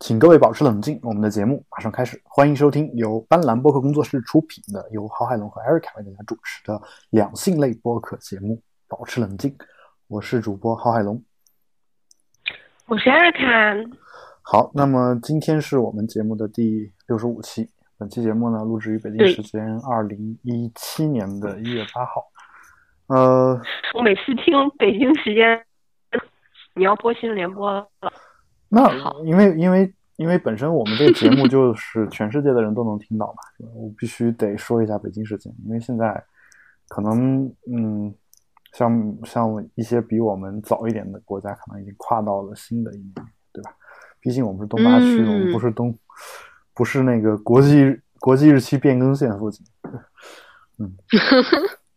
请各位保持冷静，我们的节目马上开始。欢迎收听由斑斓播客工作室出品的，由郝海龙和 Erica 为大家主持的两性类播客节目《保持冷静》。我是主播郝海龙，我是 Erica。好，那么今天是我们节目的第六十五期。本期节目呢，录制于北京时间二零一七年的一月八号。呃，我每次听北京时间，你要播新闻联播了。那因为因为因为本身我们这个节目就是全世界的人都能听到嘛，我必须得说一下北京时间，因为现在可能嗯，像像一些比我们早一点的国家，可能已经跨到了新的一年，对吧？毕竟我们是东八区，我们不是东，不是那个国际国际日期变更线附近，嗯。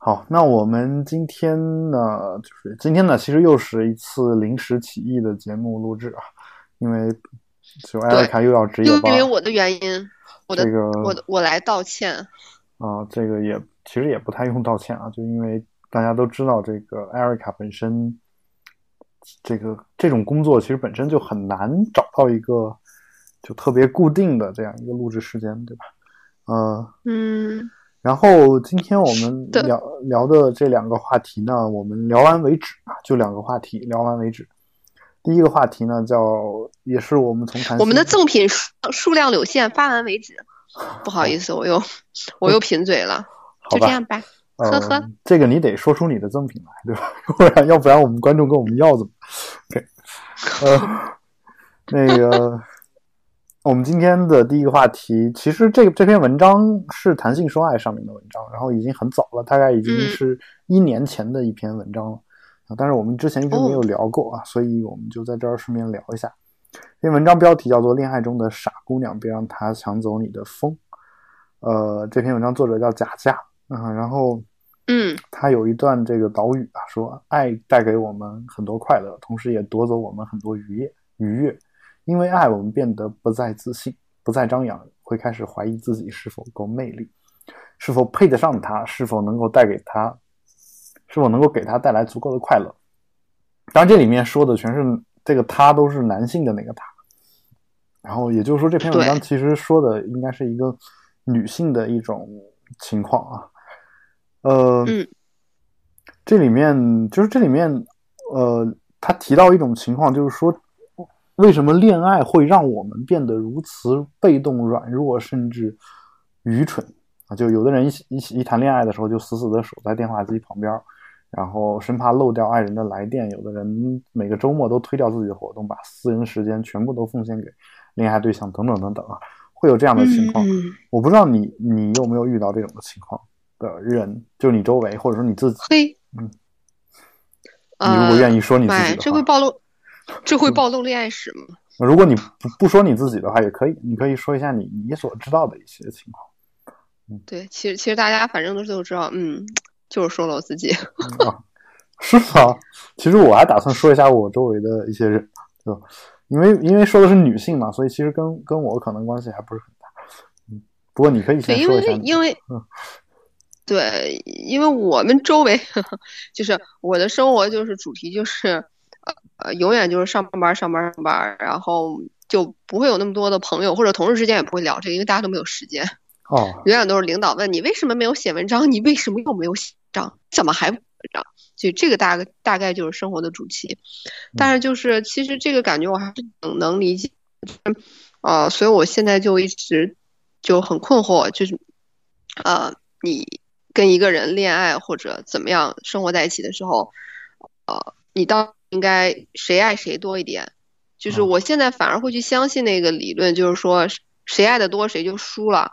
好，那我们今天呢，就是今天呢，其实又是一次临时起意的节目录制啊，因为就艾瑞卡又要值夜班，因为我的原因，我的这个我的我来道歉啊，这个也其实也不太用道歉啊，就因为大家都知道，这个艾瑞卡本身这个这种工作其实本身就很难找到一个就特别固定的这样一个录制时间，对吧？呃，嗯。然后今天我们聊聊的这两个话题呢，我们聊完为止啊，就两个话题聊完为止。第一个话题呢，叫也是我们从我们的赠品数数量有限，发完为止。不好意思，我又我又贫嘴了，就这样吧，呵呵。这个你得说出你的赠品来，对吧？不然要不然我们观众跟我们要怎么？OK，呃，那个。我们今天的第一个话题，其实这这篇文章是《谈性说爱》上面的文章，然后已经很早了，大概已经是一年前的一篇文章了啊。但是我们之前一直没有聊过啊，所以我们就在这儿顺便聊一下。这篇文章标题叫做《恋爱中的傻姑娘，别让她抢走你的风》。呃，这篇文章作者叫贾佳啊，然后嗯，他有一段这个导语啊，说爱带给我们很多快乐，同时也夺走我们很多愉悦愉悦。因为爱，我们变得不再自信，不再张扬，会开始怀疑自己是否够魅力，是否配得上他，是否能够带给他，是否能够给他带来足够的快乐。当然，这里面说的全是这个他都是男性的那个他。然后也就是说，这篇文章其实说的应该是一个女性的一种情况啊。呃，这里面就是这里面，呃，他提到一种情况，就是说。为什么恋爱会让我们变得如此被动、软弱，甚至愚蠢啊？就有的人一起一起一谈恋爱的时候，就死死的守在电话机旁边，然后生怕漏掉爱人的来电。有的人每个周末都推掉自己的活动，把私人时间全部都奉献给恋爱对象，等等等等啊，会有这样的情况。我不知道你你有没有遇到这种的情况的人，就你周围，或者说你自己。嘿，嗯，你如果愿意说你自己的话，这会暴露。这会暴露恋爱史吗？如果你不不说你自己的话，也可以，你可以说一下你你所知道的一些情况。嗯，对，其实其实大家反正都都知道，嗯，就是说了我自己。啊，是吗？其实我还打算说一下我周围的一些人，就因为因为说的是女性嘛，所以其实跟跟我可能关系还不是很大。嗯，不过你可以先说一下。因为因为 对，因为我们周围 就是我的生活就是主题就是。呃，永远就是上班上班上班，然后就不会有那么多的朋友或者同事之间也不会聊这个，因为大家都没有时间。哦，永远都是领导问你为什么没有写文章，你为什么又没有写文章，怎么还不文章？就这个大概大概就是生活的主题。但是就是其实这个感觉我还是能能理解，呃，所以我现在就一直就很困惑，就是呃，你跟一个人恋爱或者怎么样生活在一起的时候，呃，你到。应该谁爱谁多一点，就是我现在反而会去相信那个理论，就是说谁爱的多谁就输了。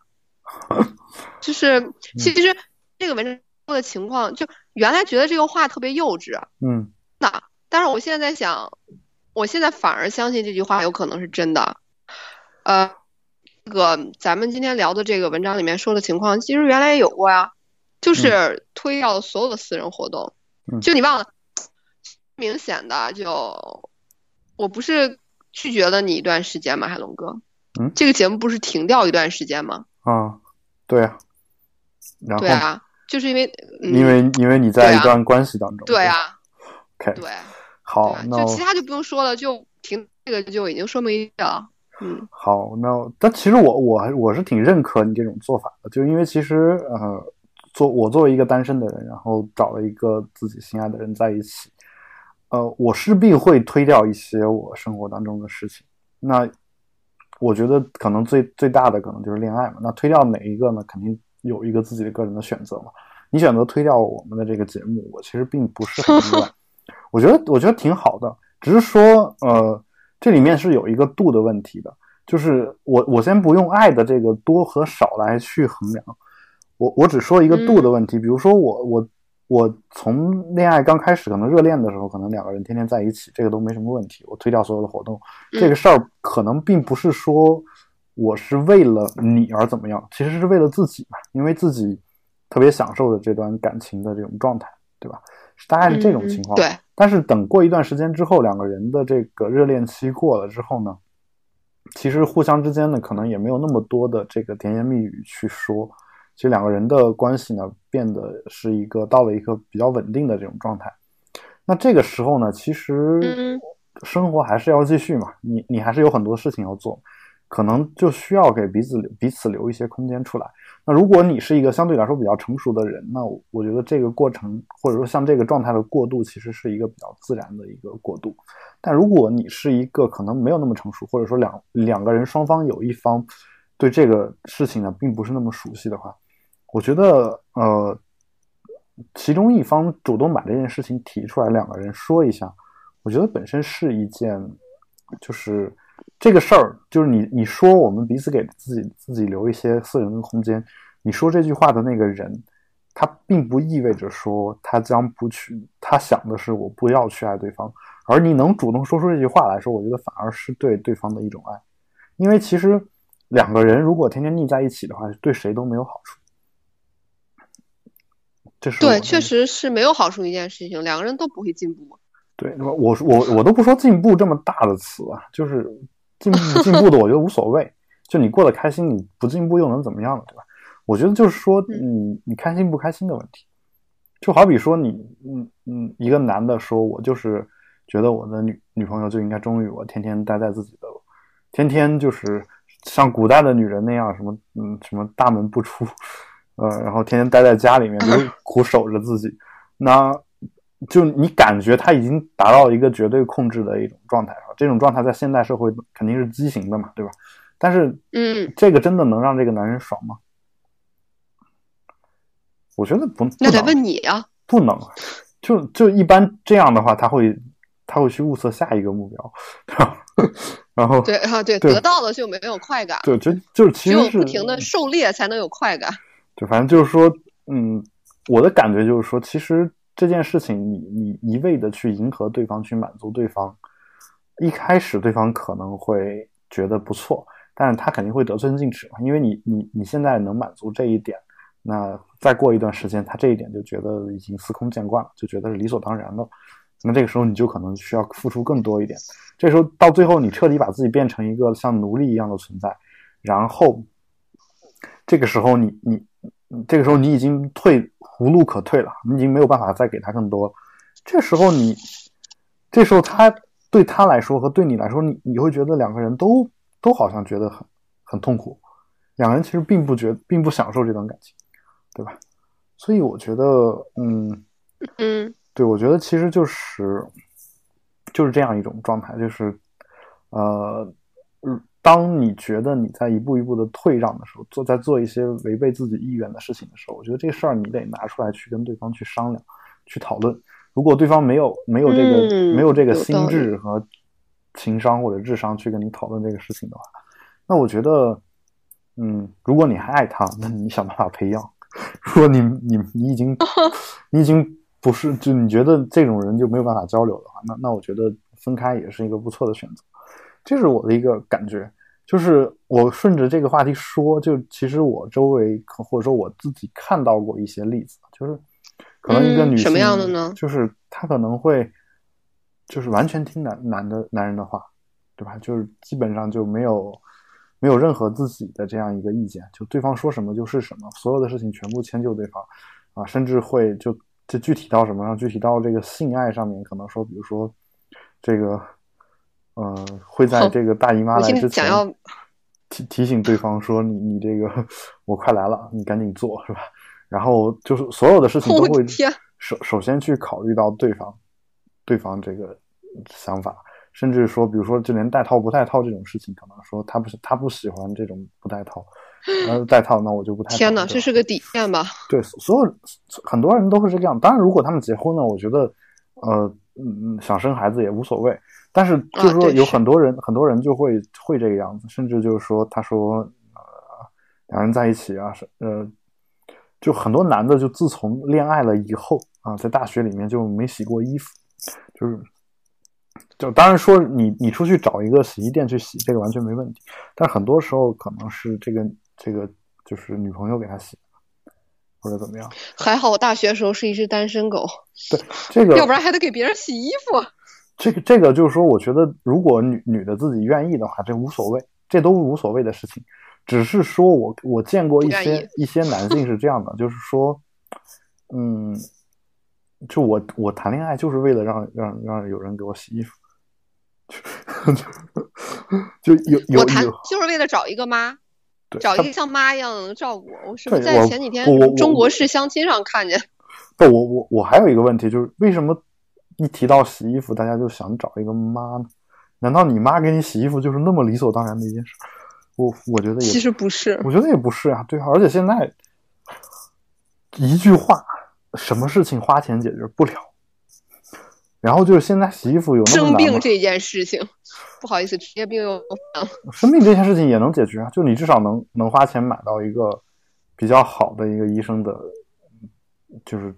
就是其实这个文章说的情况，就原来觉得这个话特别幼稚，嗯，那但是我现在在想，我现在反而相信这句话有可能是真的。呃，这个咱们今天聊的这个文章里面说的情况，其实原来也有过呀，就是推掉了所有的私人活动，就你忘了。明显的就，我不是拒绝了你一段时间吗，海龙哥？嗯，这个节目不是停掉一段时间吗？啊，对啊。然后对啊，就是因为因为因为你在一段关系当中。对啊。OK。对。好，那就其他就不用说了，就停这个就已经说明了。嗯，好，那但其实我我还我是挺认可你这种做法的，就因为其实呃，做我作为一个单身的人，然后找了一个自己心爱的人在一起，呃，我势必会推掉一些我生活当中的事情。那我觉得可能最最大的可能就是恋爱嘛。那推掉哪一个呢？肯定有一个自己的个人的选择嘛。你选择推掉我们的这个节目，我其实并不是很意外。我觉得我觉得挺好的，只是说呃。这里面是有一个度的问题的，就是我我先不用爱的这个多和少来去衡量，我我只说一个度的问题。比如说我我我从恋爱刚开始，可能热恋的时候，可能两个人天天在一起，这个都没什么问题。我推掉所有的活动，这个事儿可能并不是说我是为了你而怎么样，其实是为了自己嘛，因为自己特别享受的这段感情的这种状态，对吧？大概是这种情况。对。但是等过一段时间之后，两个人的这个热恋期过了之后呢，其实互相之间呢，可能也没有那么多的这个甜言蜜语去说。其实两个人的关系呢，变得是一个到了一个比较稳定的这种状态。那这个时候呢，其实生活还是要继续嘛，你你还是有很多事情要做，可能就需要给彼此彼此留一些空间出来。那如果你是一个相对来说比较成熟的人，那我觉得这个过程或者说像这个状态的过渡，其实是一个比较自然的一个过渡。但如果你是一个可能没有那么成熟，或者说两两个人双方有一方对这个事情呢并不是那么熟悉的话，我觉得呃，其中一方主动把这件事情提出来，两个人说一下，我觉得本身是一件就是。这个事儿就是你你说我们彼此给自己自己留一些私人的空间。你说这句话的那个人，他并不意味着说他将不去，他想的是我不要去爱对方。而你能主动说出这句话来说，我觉得反而是对对方的一种爱。因为其实两个人如果天天腻在一起的话，对谁都没有好处。这是对，确实是没有好处一件事情，两个人都不会进步。对，我我我我都不说进步这么大的词啊，就是进步进步的，我觉得无所谓。就你过得开心，你不进步又能怎么样呢？对吧？我觉得就是说，你你开心不开心的问题。就好比说，你嗯嗯，一个男的说，我就是觉得我的女女朋友就应该忠于我，天天待在自己的，天天就是像古代的女人那样，什么嗯什么大门不出，呃，然后天天待在家里面，就 苦守着自己，那。就你感觉他已经达到一个绝对控制的一种状态了，这种状态在现代社会肯定是畸形的嘛，对吧？但是，嗯，这个真的能让这个男人爽吗？我觉得不，那得问你啊。不能，就就一般这样的话，他会他会去物色下一个目标，然后对啊对，得到了就没有快感，对，就就是其实是不停的狩猎才能有快感。就反正就是说，嗯，我的感觉就是说，其实。这件事情，你你一味的去迎合对方，去满足对方，一开始对方可能会觉得不错，但是他肯定会得寸进尺嘛，因为你你你现在能满足这一点，那再过一段时间，他这一点就觉得已经司空见惯了，就觉得是理所当然的，那这个时候你就可能需要付出更多一点，这时候到最后你彻底把自己变成一个像奴隶一样的存在，然后这个时候你你。这个时候你已经退无路可退了，你已经没有办法再给他更多。这时候你，这时候他对他来说和对你来说，你你会觉得两个人都都好像觉得很很痛苦，两个人其实并不觉并不享受这段感情，对吧？所以我觉得，嗯嗯，对，我觉得其实就是就是这样一种状态，就是呃。当你觉得你在一步一步的退让的时候，做在做一些违背自己意愿的事情的时候，我觉得这事儿你得拿出来去跟对方去商量，去讨论。如果对方没有没有这个没有这个心智和情商或者智商去跟你讨论这个事情的话，那我觉得，嗯，如果你还爱他，那你想办法培养。如果你你你已经 你已经不是就你觉得这种人就没有办法交流的话，那那我觉得分开也是一个不错的选择。这是我的一个感觉，就是我顺着这个话题说，就其实我周围或者说我自己看到过一些例子，就是可能一个女性什么样的呢？就是她可能会就是完全听男男的男人的话，对吧？就是基本上就没有没有任何自己的这样一个意见，就对方说什么就是什么，所有的事情全部迁就对方啊，甚至会就就具体到什么上？具体到这个性爱上面，可能说，比如说这个。呃，会在这个大姨妈来之前想要提提醒对方说你你这个我快来了，你赶紧做是吧？然后就是所有的事情都会首首先去考虑到对方对方这个想法，甚至说比如说就连带套不带套这种事情，可能说他不是他不喜欢这种不带套，然后戴套那我就不戴套。天哪，这是个底线吧？对，所有很多人都是这个样。当然，如果他们结婚了，我觉得，呃，嗯嗯，想生孩子也无所谓。但是就是说，有很多人，很多人就会会这个样子，甚至就是说，他说，呃，两人在一起啊，是呃，就很多男的就自从恋爱了以后啊，在大学里面就没洗过衣服，就是。就当然说你你出去找一个洗衣店去洗，这个完全没问题。但很多时候可能是这个这个就是女朋友给他洗，或者怎么样。还好我大学的时候是一只单身狗，对这个，要不然还得给别人洗衣服。这个这个就是说，我觉得如果女女的自己愿意的话，这无所谓，这都无所谓的事情。只是说我我见过一些一些男性是这样的，就是说，嗯，就我我谈恋爱就是为了让让让有人给我洗衣服，就就有有我谈就是为了找一个妈，对找一个像妈一样能照顾我。我是不是在前几天中国式相亲上看见？不，我我我还有一个问题，就是为什么一提到洗衣服，大家就想找一个妈呢？难道你妈给你洗衣服就是那么理所当然的一件事？我我觉得也其实不是，我觉得也不是啊，对啊，而且现在一句话，什么事情花钱解决不了？然后就是现在洗衣服有那么生？病这件事情，不好意思，职业病又。生病这件事情也能解决啊，就你至少能能花钱买到一个比较好的一个医生的，就是，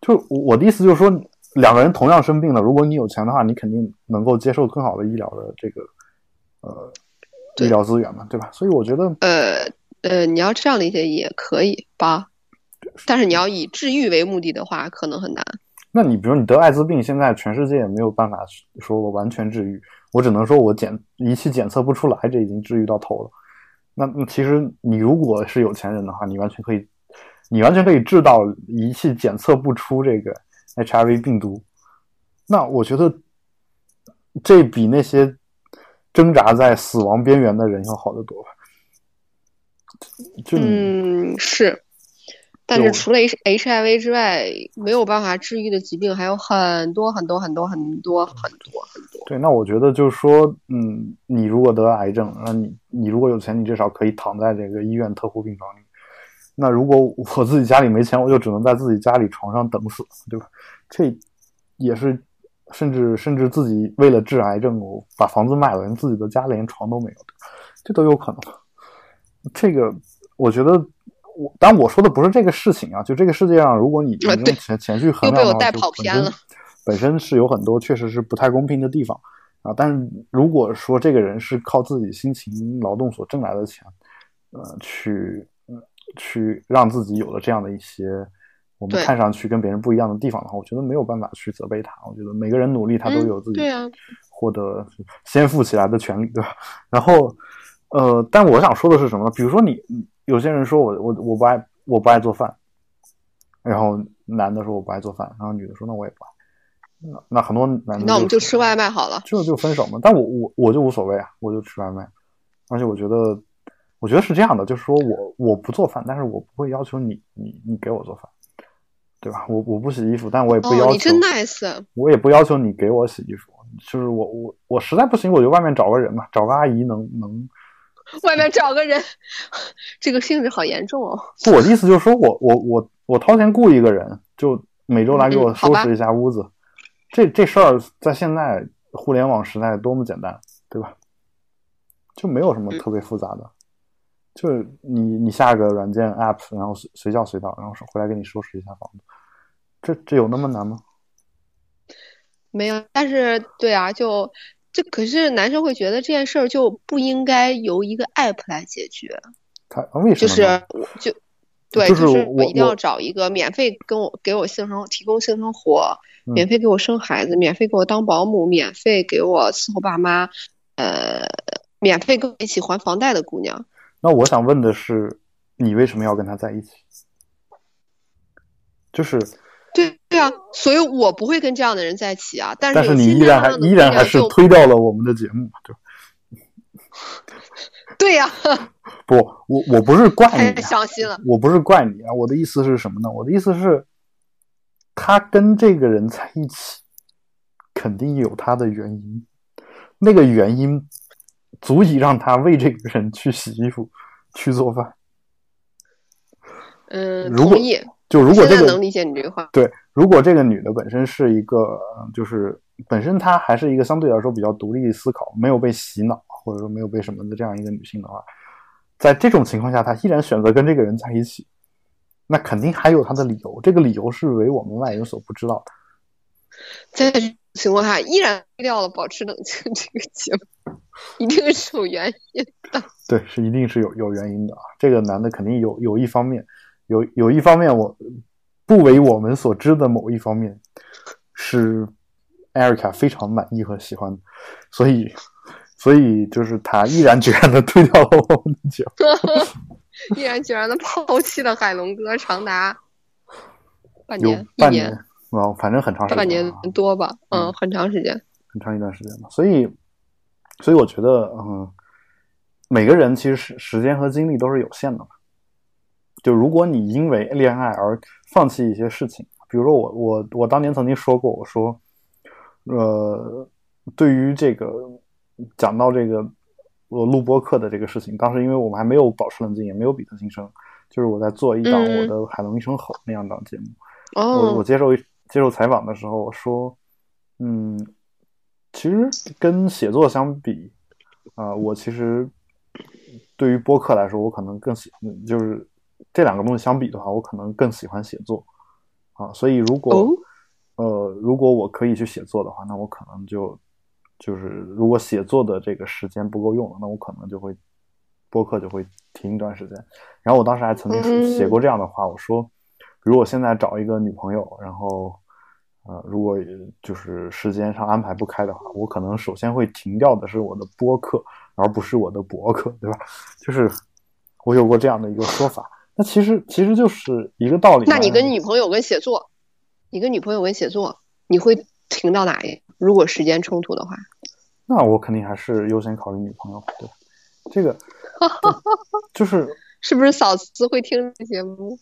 就我我的意思就是说，两个人同样生病了，如果你有钱的话，你肯定能够接受更好的医疗的这个呃医疗资源嘛，对吧？所以我觉得呃呃，你要这样理解也可以吧，但是你要以治愈为目的的话，可能很难。那你比如你得艾滋病，现在全世界也没有办法说我完全治愈，我只能说我检仪器检测不出来，这已经治愈到头了。那那其实你如果是有钱人的话，你完全可以，你完全可以治到仪器检测不出这个 HIV 病毒。那我觉得这比那些挣扎在死亡边缘的人要好得多吧。就、嗯，是。但是除了 H HIV 之外，没有办法治愈的疾病还有很多很多很多很多很多很多。对，那我觉得就是说，嗯，你如果得了癌症，那你你如果有钱，你至少可以躺在这个医院特护病房里。那如果我自己家里没钱，我就只能在自己家里床上等死，对吧？这也是，甚至甚至自己为了治癌症，我把房子卖了，连自己的家连床都没有，这都有可能。这个我觉得，我当然我说的不是这个事情啊，就这个世界上，如果你 你用钱钱去衡量的话，就本身本身是有很多确实是不太公平的地方啊。但是如果说这个人是靠自己辛勤劳动所挣来的钱，呃，去呃去让自己有了这样的一些我们看上去跟别人不一样的地方的话，我觉得没有办法去责备他。我觉得每个人努力，他都嗯有自己获得先富起来的权利，对吧？然后，呃，但我想说的是什么呢？比如说你你有些人说我我我不爱我不爱做饭，然后男的说我不爱做饭，然后女的说那我也不爱，那那很多男的那我们就吃外卖好了。就就分手嘛。但我我我就无所谓啊，我就吃外卖。而且我觉得，我觉得是这样的，就是说我我不做饭，但是我不会要求你你你给我做饭，对吧？我我不洗衣服，但我也不要哦，求，你真 nice。我也不要求你给我洗衣服。就是我我我实在不行，我就外面找个人嘛，找个阿姨能能。外面找个人，这个性质好严重哦。不，我的意思就是说我我我我掏钱雇一个人，就每周来给我收拾一下屋子。这这事儿在现在互联网时代多么简单，对吧？就没有什么嗯特别复杂的，就是你你下个软件 app，然后随随叫随到，然后回来给你收拾一下房子，这这有那么难吗？没有，但是对啊，就这可是男生会觉得这件事儿就不应该由一个 app 来解决，他为什么就是就对，就是是我一定要找一个免费跟我给我性生提供性生活，嗯免费给我生孩子，免费给我当保姆，免费给我伺候爸妈，呃，免费跟我一起还房贷的姑娘。那我想问的是，你为什么要跟他在一起？就是对对啊，所以我不会跟这样的人在一起啊。但是但是你依然还依然还是推掉了我们的节目，对吧？对呀、不，我我不是怪太你、啊，伤心了。我不是怪你啊，我的意思是什么呢？我的意思是，他跟这个人在一起，肯定有他的原因，那个原因足以让他为这个人去洗衣服、去做饭。嗯，如果。就如果这个能理解你这个话。对，如果这个女的本身是一个，呃就是本身她还是一个相对来说比较独立思考，没有被洗脑，或者说没有被什么的这样一个女性的话，在这种情况下，她依然选择跟这个人在一起，那肯定还有她的理由，这个理由是为我们外人所不知道的。在情况下，依然推掉了保持冷静这个节目，一定是有原因的。对，是一定是有有原因的啊。这个男的肯定有有一方面，有有一方面我不为我们所知的某一方面，是艾瑞卡非常满意和喜欢的，所以所以就是他毅然决然的推掉了我们的节目。毅然决然的抛弃了海龙哥，长达半年、一年、半年，啊，反正很长时间，半年啊多吧，嗯嗯，很长时间。很长一段时间吧。所以，所以我觉得，嗯，每个人其实时时间和精力都是有限的嘛。就如果你因为恋爱而放弃一些事情，比如说我我我当年曾经说过，我说，呃，对于这个讲到这个我录播课的这个事情，当时因为我们还没有保持冷静，也没有比特新生，就是我在做一档嗯我的海龙一声吼那样档节目。我我哦，接受接受采访的时候，我说，嗯，其实跟写作相比，啊、我其实对于播客来说，我可能更喜，嗯就是这两个东西相比的话，我可能更喜欢写作，啊，所以如果、哦？呃，如果我可以去写作的话，那我可能就就是如果写作的这个时间不够用了，那我可能就会播客就会停一段时间。然后我当时还曾经嗯。写过这样的话，我说，如果现在找一个女朋友，然后呃，如果就是时间上安排不开的话，我可能首先会停掉的是我的播客，而不是我的博客，对吧？就是我有过这样的一个说法。那其实其实就是一个道理。那你跟女朋友跟写作，你跟女朋友跟写作，你会停到哪一？如果时间冲突的话，那我肯定还是优先考虑女朋友，对吧？这个 就是是不是嫂子会听这个节目？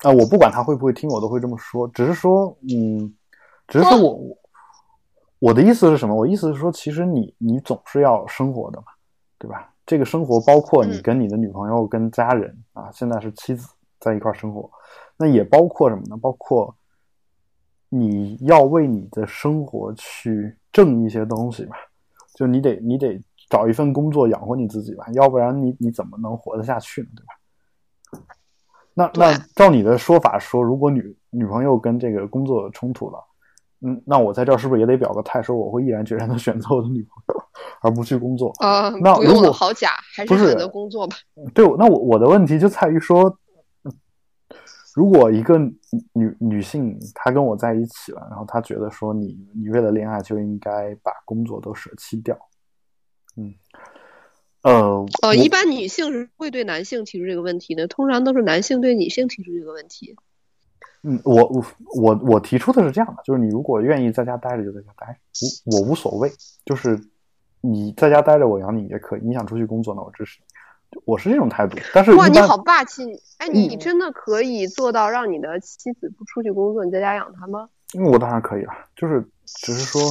啊、我不管他会不会听，我都会这么说。只是说，嗯，只是我、我我的意思是什么？我意思是说，其实你你总是要生活的嘛，对吧？这个生活包括你嗯跟你的女朋友、跟家人啊，现在是妻子在一块儿生活，那也包括什么呢？包括你要为你的生活去挣一些东西吧，就你得你得找一份工作养活你自己吧，要不然你你怎么能活得下去呢？对吧？那那照你的说法说，如果女女朋友跟这个工作冲突了，嗯，那我在这儿是不是也得表个态，说我会毅然决然的选择我的女朋友，而不去工作？啊，不用了，那如果好假，还是是选择工作吧。对，那我我的问题就在于说，嗯如果一个女女性她跟我在一起了，然后她觉得说你你为了恋爱就应该把工作都舍弃掉，嗯，呃，呃，一般女性是会对男性提出这个问题的，通常都是男性对女性提出这个问题。嗯，我我我我提出的是这样的，就是你如果愿意在家待着就在家待，无我无所谓，就是你在家待着我养你也可以，你想出去工作那我支持你，我是这种态度。但是哇，你好霸气！你哎，你嗯真的可以做到让你的妻子不出去工作，你在家养她吗？嗯我当然可以了，就是只是说，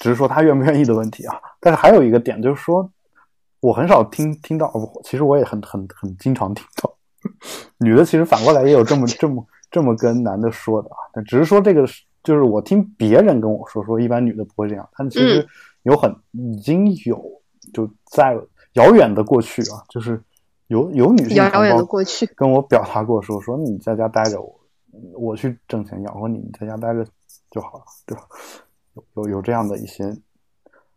只是说他愿不愿意的问题啊。但是还有一个点就是说，我很少听听到，不其实我也很很很经常听到，女的其实反过来也有这么这么这么跟男的说的啊。但只是说这个是就是我听别人跟我说说，一般女的不会这样，但其实嗯有很已经有就在遥远的过去啊，就是有有女性遥远的过去，跟我表达过说说你在家待着，我我去挣钱养活你，你在家待着就好了，对吧？有有有这样的一些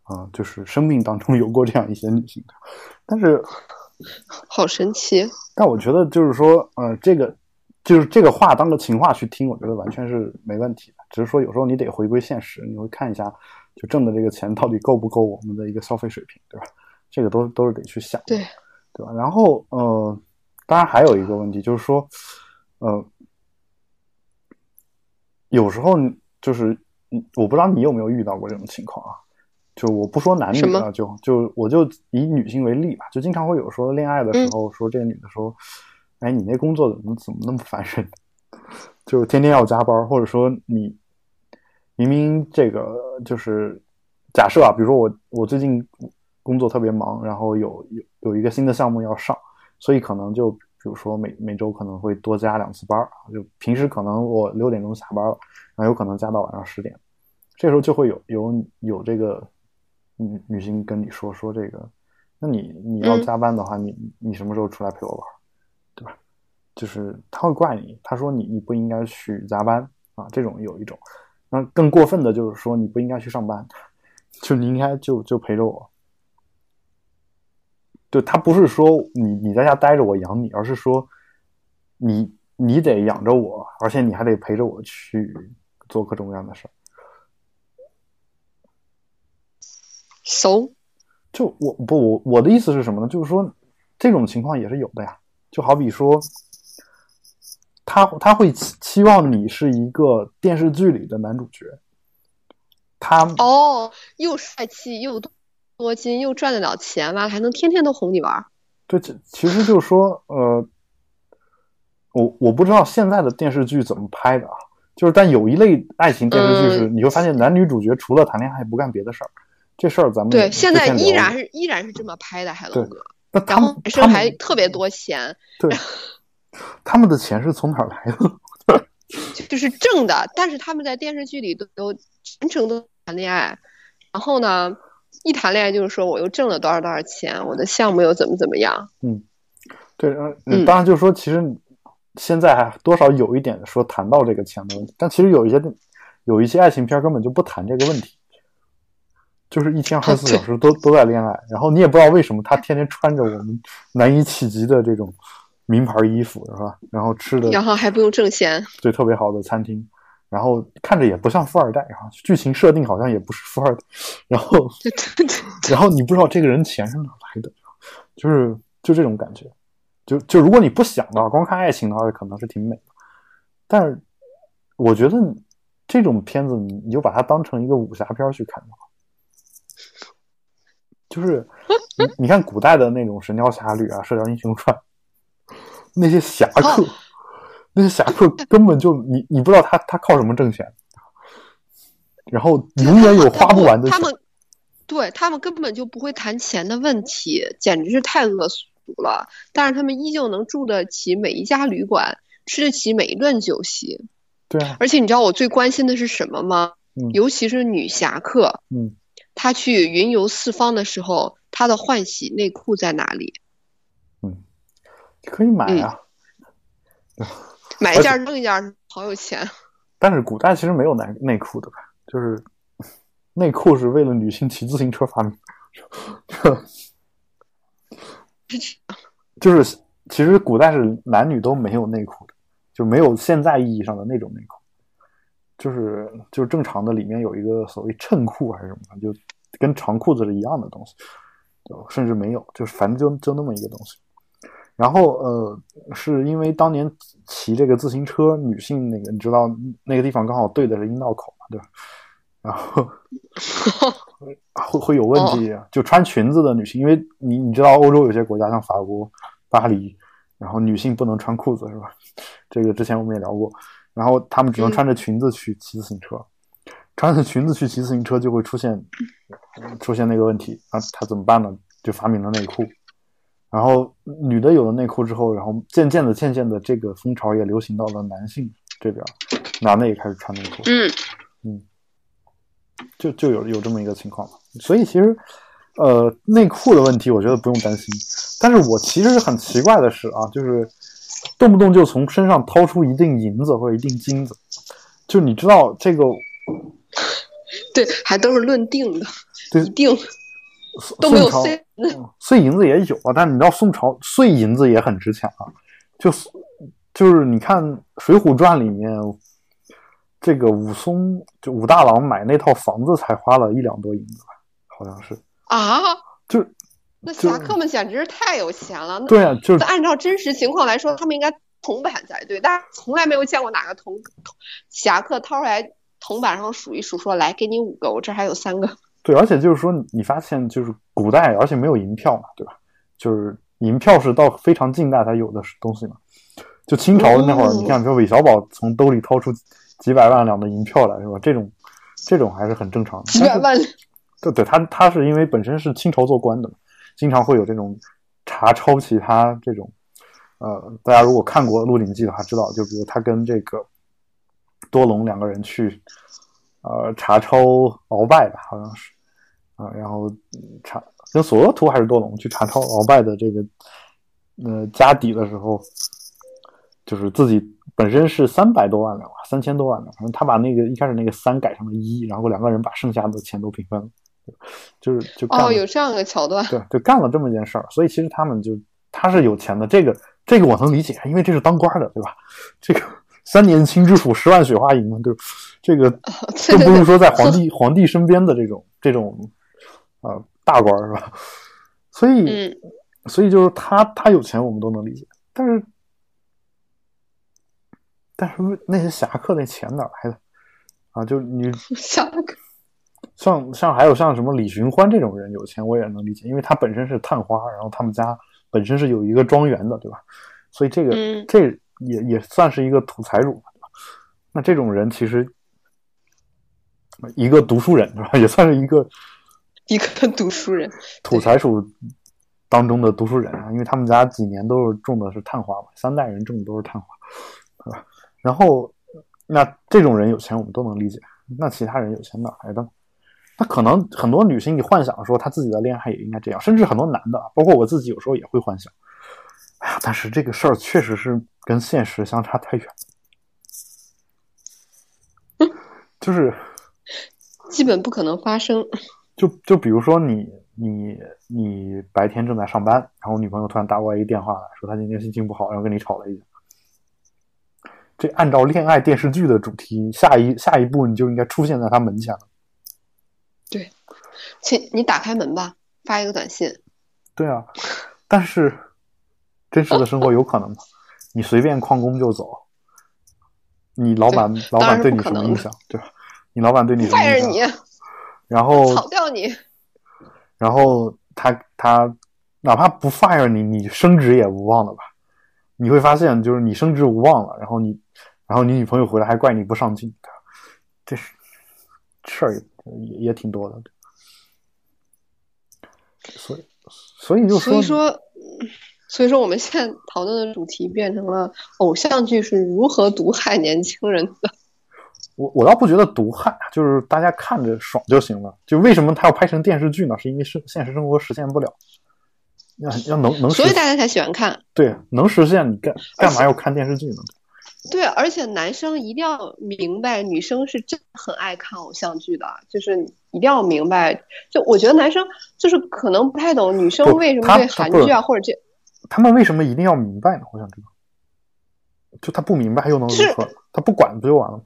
啊、就是生命当中有过这样一些女性的，但是 好神奇。但我觉得就是说，呃，这个就是这个话当个情话去听，我觉得完全是没问题的。只是说有时候你得回归现实，你会看一下，就挣的这个钱到底够不够我们的一个消费水平，对吧？这个都都是得去想，对对吧？然后呃，当然还有一个问题就是说，呃，有时候就是，嗯我不知道你有没有遇到过这种情况啊？就我不说男女什么了，就就我就以女性为例吧，就经常会有说恋爱的时嗯候，说这个女的说，哎，你那工作怎么怎么那么烦人？就是天天要加班，或者说你明明这个就是假设啊，比如说我我最近工作特别忙，然后有有有一个新的项目要上，所以可能就比如说每每周可能会多加两次班儿啊，就平时可能我六点钟下班了，然后有可能加到晚上十点，这时候就会有有有这个女女性跟你说说这个，那你你要嗯加班的话，你你什么时候出来陪我玩，对吧？就是他会怪你，他说你你不应该去加班啊，这种有一种，那更过分的就是说你不应该去上班，就你应该就就陪着我。就他不是说你你在家待着我养你，而是说你你得养着我，而且你还得陪着我去做各种各样的事儿。So 就我不我我的意思是什么呢？就是说这种情况也是有的呀。就好比说，他他会期期望你是一个电视剧里的男主角，他哦，又帅气又多多金，又赚得了钱，完了还能天天都哄你玩儿。对，这其实就是说，呃，我我不知道现在的电视剧怎么拍的啊，就是但有一类爱情电视剧是，嗯你会发现男女主角除了谈恋爱不干别的事儿，这事儿咱们对，现在依然是依然是这么拍的，海龙哥。那他然后男生们他们还特别多钱，对，他们的钱是从哪儿来的？就是挣的，但是他们在电视剧里都都全程都谈恋爱，然后呢，一谈恋爱就是说我又挣了多少多少钱，我的项目又怎么怎么样。嗯对，呃嗯当然就是说，其实现在还多少有一点说谈到这个钱的问题，但其实有一些有一些爱情片根本就不谈这个问题，就是一天二十四小时都都在恋爱，然后你也不知道为什么他天天穿着我们难以企及的这种名牌衣服，是吧？然后吃的然后还不用挣钱，对特别好的餐厅，然后看着也不像富二代，然后剧情设定好像也不是富二代，然后然后你不知道这个人钱是哪来的，就是就这种感觉。就就如果你不想的话，光看爱情的话，可能是挺美的。但是我觉得这种片子，你你就把它当成一个武侠片儿去看就好。就是你你看古代的那种《神雕侠侣》啊，《射雕英雄传》，那些侠客，那些侠客根本就你你不知道他他靠什么挣钱，然后永远有花不完的钱。他们对他们根本就不会谈钱的问题，简直是太恶俗了。但是他们依旧能住得起每一家旅馆，吃得起每一顿酒席。对啊，而且你知道我最关心的是什么吗？嗯尤其是女侠客，嗯，她去云游四方的时候，他的换洗内裤在哪里？嗯可以买啊。买一件扔一件，好有钱。但是古代其实没有内内裤的吧？就是 内裤是为了女性骑自行车发明的，就是其实古代是男女都没有内裤的，就没有现在意义上的那种内裤，就是就是正常的里面有一个所谓衬裤还是什么，就跟长裤子是一样的东西，就甚至没有，就是反正就就那么一个东西。然后呃，是因为当年骑这个自行车，女性那个你知道那个地方刚好对的是阴道口嘛，对吧？然后 会会有问题，就穿裙子的女性，因为你你知道欧洲有些国家像法国、巴黎，然后女性不能穿裤子是吧？这个之前我们也聊过，然后他们只能穿着裙子去骑自行车，穿着裙子去骑自行车就会出现出现那个问题，啊，他怎么办呢？就发明了内裤。然后女的有了内裤之后，然后渐渐的、渐渐的，这个风潮也流行到了男性这边，男的也开始穿内裤。嗯，嗯，就就有有这么一个情况。所以其实，呃，内裤的问题，我觉得不用担心。但是我其实很奇怪的是啊，就是动不动就从身上掏出一锭银子或者一锭金子，就你知道这个 对，还都是论定的，对。一定都没有碎。嗯碎银子也有啊，但你知道宋朝碎银子也很值钱啊，就是就是你看《水浒传》里面，这个武松就武大郎买那套房子才花了一两多银子吧，好像是，啊，就那侠客们简直是太有钱了。那对啊，就是按照真实情况来说，他们应该铜板才对，但是从来没有见过哪个铜侠客掏出来铜板上数一数，说来给你五个，我这还有三个。对，而且就是说，你发现就是古代，而且没有银票嘛，对吧？就是银票是到非常近代才有的东西嘛。就清朝的那会儿，你看，比如韦小宝从兜里掏出几百万两的银票来，是吧？这种这种还是很正常的。几百万，对对，他他是因为本身是清朝做官的嘛，经常会有这种查抄其他这种。呃，大家如果看过《鹿鼎记》的话，知道，就比如他跟这个多隆两个人去，呃，查抄鳌拜吧，好像是，啊，然后查跟索额图还是多隆去查抄鳌拜的这个呃家底的时候，就是自己本身是三百多万两，三千多万两，反正他把那个一开始那个三改成了一，然后两个人把剩下的钱都平分了，就是就哦，有这样的桥段，对，就干了这么一件事儿，所以其实他们就他是有钱的，这个。这个我能理解，因为这是当官的，对吧？这个三年清知府，十万雪花银嘛，就这个 更不用说在皇 帝皇帝身边的这种这种呃大官是吧？所以，所以就是他他有钱，我们都能理解。但是，但是那些侠客那钱哪来的啊？就你 侠客，像像还有像什么李寻欢这种人有钱，我也能理解，因为他本身是探花，然后他们家。本身是有一个庄园的，对吧？所以这个这也也算是一个土财主，对吧？那这种人其实一个读书人，是吧？也算是一个一个读书人，土财主当中的读书人啊，因为他们家几年都是种的是探花嘛，三代人种的都是探花，对吧？然后那这种人有钱，我们都能理解。那其他人有钱哪来的？那可能很多女性你幻想说她自己的恋爱也应该这样，甚至很多男的，包括我自己有时候也会幻想。哎呀，但是这个事儿确实是跟现实相差太远，就是 基本不可能发生。就就比如说你你你白天正在上班，然后女朋友突然打过来一电话来说她今天心情不好，然后跟你吵了一架。这按照恋爱电视剧的主题，下一下一步你就应该出现在她门前了。对，请你打开门吧，发一个短信。对啊，但是真实的生活有可能吗？你随便旷工就走，你老板老板对你什么印象？对吧？你老板对你什么印象？你，然后炒掉你，然后他他哪怕不 fire 你，你升职也无望了吧？你会发现，就是你升职无望了，然后你然后你女朋友回来还怪你不上进，这是事儿。也也挺多的，所以所以就所以说，所以说我们现在讨论的主题变成了偶像剧是如何毒害年轻人的。我我倒不觉得毒害，就是大家看着爽就行了。就为什么他要拍成电视剧呢？是因为是现实生活实现不了，要要能能，所以大家才喜欢看。对，能实现你干干嘛要看电视剧呢？对，而且男生一定要明白，女生是真的很爱看偶像剧的，就是一定要明白。就我觉得男生就是可能不太懂女生为什么对韩剧啊或者这，他们为什么一定要明白呢？我想知道。就他不明白又能如何？他不管不就完了？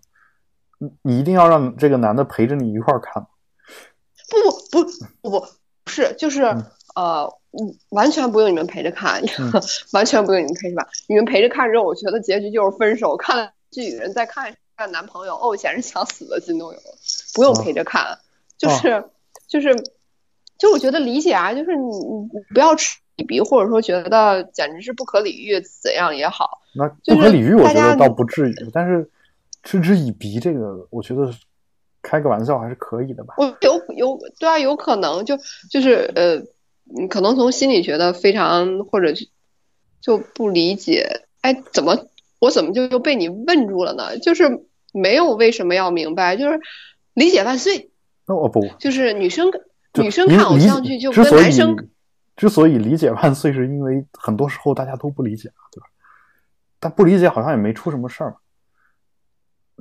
你你一定要让这个男的陪着你一块儿看？不不不不不是，就是呃。嗯，完全不用你们陪着看，完全不用你们陪着吧。你们陪着看之后，我觉得结局就是分手。看了剧人再看看男朋友，哦，简直想死的心都有了。不用陪着看，就是就是就我觉得理解啊，就是你你不要嗤以鼻，或者说觉得简直是不可理喻，怎样也好。那不可理喻，我觉得倒不至于，但是嗤之以鼻这个，我觉得开个玩笑还是可以的吧。我有有对啊，有可能就就是呃。你可能从心里觉得非常，或者就不理解，哎，怎么我怎么就又被你问住了呢？就是没有为什么要明白，就是理解万岁。那我不，就是女生女生看偶像剧就跟男生之所以理解万岁，是因为很多时候大家都不理解，对吧？但不理解好像也没出什么事儿嘛。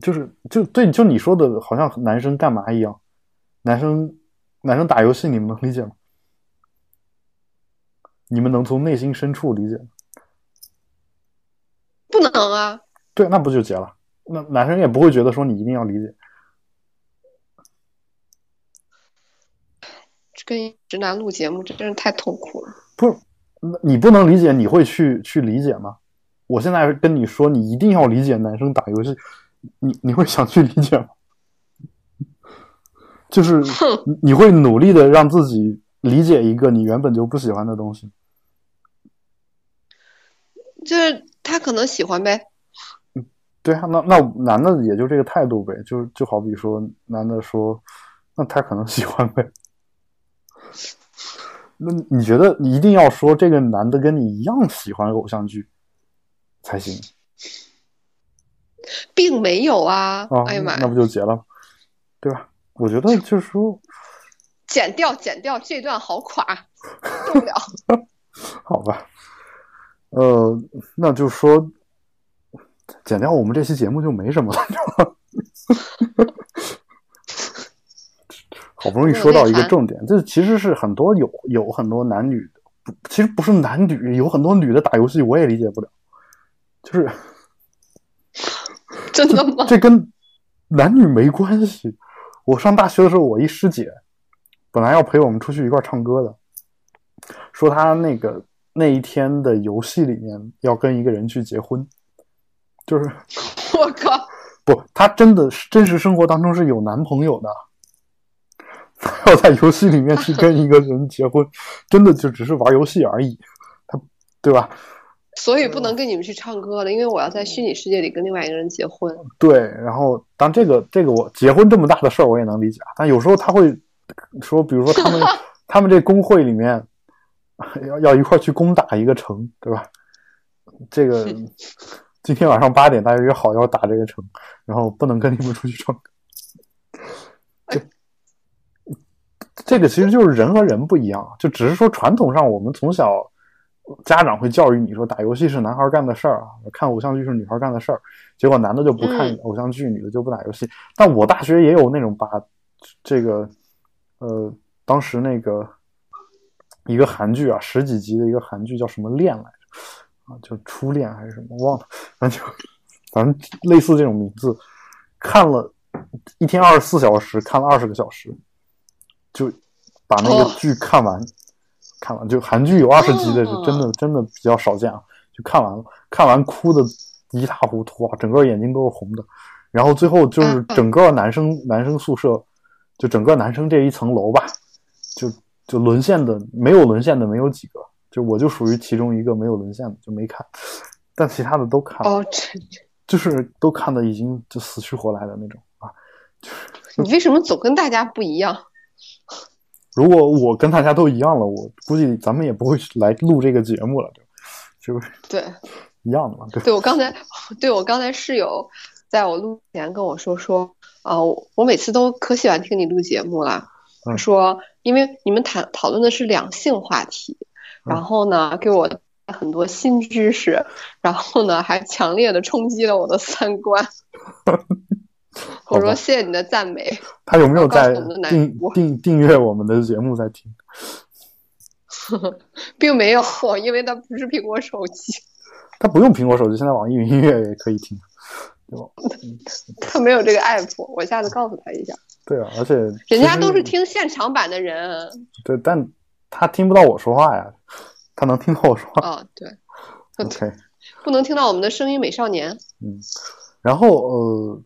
就是就对，就你说的，好像男生干嘛一样，男生男生打游戏，你们能理解吗？你们能从内心深处理解吗？不能啊。对，那不就结了？那男生也不会觉得说你一定要理解。跟直男录节目，这真是太痛苦了。不是，你不能理解，你会去去理解吗？我现在跟你说，你一定要理解男生打游戏，你你会想去理解吗？就是你你会努力的让自己理解一个你原本就不喜欢的东西。就是他可能喜欢呗。对啊，那那男的也就这个态度呗，就就好比说，男的说，那他可能喜欢呗。那你觉得你一定要说这个男的跟你一样喜欢偶像剧才行并没有啊！啊？哎呀妈呀那不就结了？对吧？我觉得就是说，剪掉剪掉，这段好垮，受不了。好吧，呃，那就说剪掉我们这期节目就没什么了？好不容易说到一个重点，这其实是很多有有很多男女其实不是男女，有很多女的打游戏我也理解不了，就是真的吗？这跟男女没关系。我上大学的时候，我一师姐本来要陪我们出去一块儿唱歌的，说她那个那一天的游戏里面要跟一个人去结婚，就是 我靠！不，她真的是真实生活当中是有男朋友的，她要在游戏里面去跟一个人结婚，真的就只是玩游戏而已，他对吧？所以不能跟你们去唱歌了，因为我要在虚拟世界里跟另外一个人结婚。对，然后当这个这个我结婚这么大的事儿我也能理解，但有时候他会说，比如说他们 他们这工会里面 要要一块儿去攻打一个城，对吧？这个 今天晚上八点大家约好要打这个城，然后不能跟你们出去唱歌。这这个其实就是人和人不一样，就只是说传统上我们从小家长会教育你说打游戏是男孩干的事儿啊，看偶像剧是女孩干的事儿。结果男的就不看嗯偶像剧，女的就不打游戏。但我大学也有那种把这个呃，当时那个一个韩剧啊，十几集的一个韩剧叫什么恋来着？啊，叫初恋还是什么忘了，反正就反正类似这种名字，看了一天二十四小时，看了二十个小时，就把那个哦。剧看完。看完就韩剧有二十集的是哦真的真的比较少见啊，就看完了，看完哭的一塌糊涂啊，整个眼睛都是红的。然后最后就是嗯。整个男生、男生宿舍，就整个男生这一层楼吧，就就沦陷的没有沦陷的没有几个，就我就属于其中一个没有沦陷的，就没看，但其他的都看了，哦，这就是 都看的已经就死去活来的那种啊。你为什么总跟大家不一样？如果我跟大家都一样了，我估计咱们也不会来录这个节目了，就就是对，一样的嘛，对。对我刚才，对我刚才室友在我录前跟我说说，啊、我我每次都可喜欢听你录节目了。嗯说因为你们谈讨论的是两性话题，嗯然后呢给我很多新知识，然后呢还强烈的冲击了我的三观。我说谢谢你的赞美，他有没有在订订订阅我们的节目在听？并没有，因为他不是苹果手机，他不用苹果手机，现在网易云音乐也可以听，对吧？他没有这个 app，我下次告诉他一下。对啊，而且人家都是听现场版的人。对，但他听不到我说话呀，他能听到我说话。哦，对，OK，不能听到我们的声音，美少年。嗯，然后呃，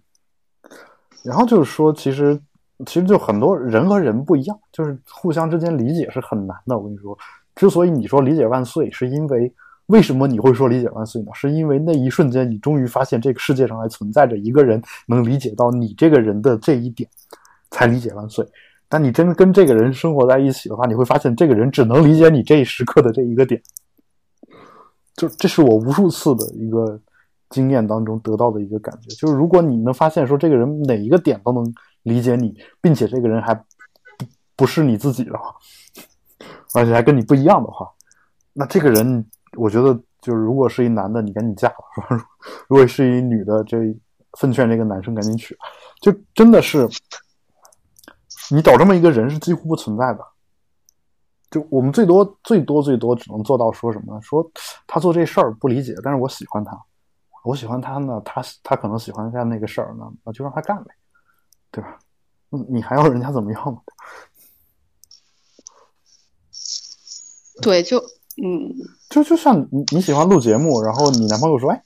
然后就是说，其实其实就很多人和人不一样，就是互相之间理解是很难的。我跟你说，之所以你说理解万岁，是因为为什么你会说理解万岁呢？是因为那一瞬间，你终于发现这个世界上还存在着一个人能理解到你这个人的这一点，才理解万岁。但你真的跟这个人生活在一起的话，你会发现这个人只能理解你这一时刻的这一个点。就这是我无数次的一个经验当中得到的一个感觉，就是如果你能发现说这个人哪一个点都能理解你，并且这个人还不不是你自己的话，而且还跟你不一样的话，那这个人我觉得就是如果是一男的，你赶紧嫁了；是吧？如果是一女的，这奉劝这个男生赶紧娶，就真的是你找这么一个人是几乎不存在的。就我们最多最多最多只能做到说什么呢？说他做这事儿不理解，但是我喜欢他，我喜欢他呢，他他可能喜欢干那个事儿呢，那就让他干呗，对吧？嗯，你还要人家怎么样呢？对，就嗯，就就像你你喜欢录节目，然后你男朋友说，哎，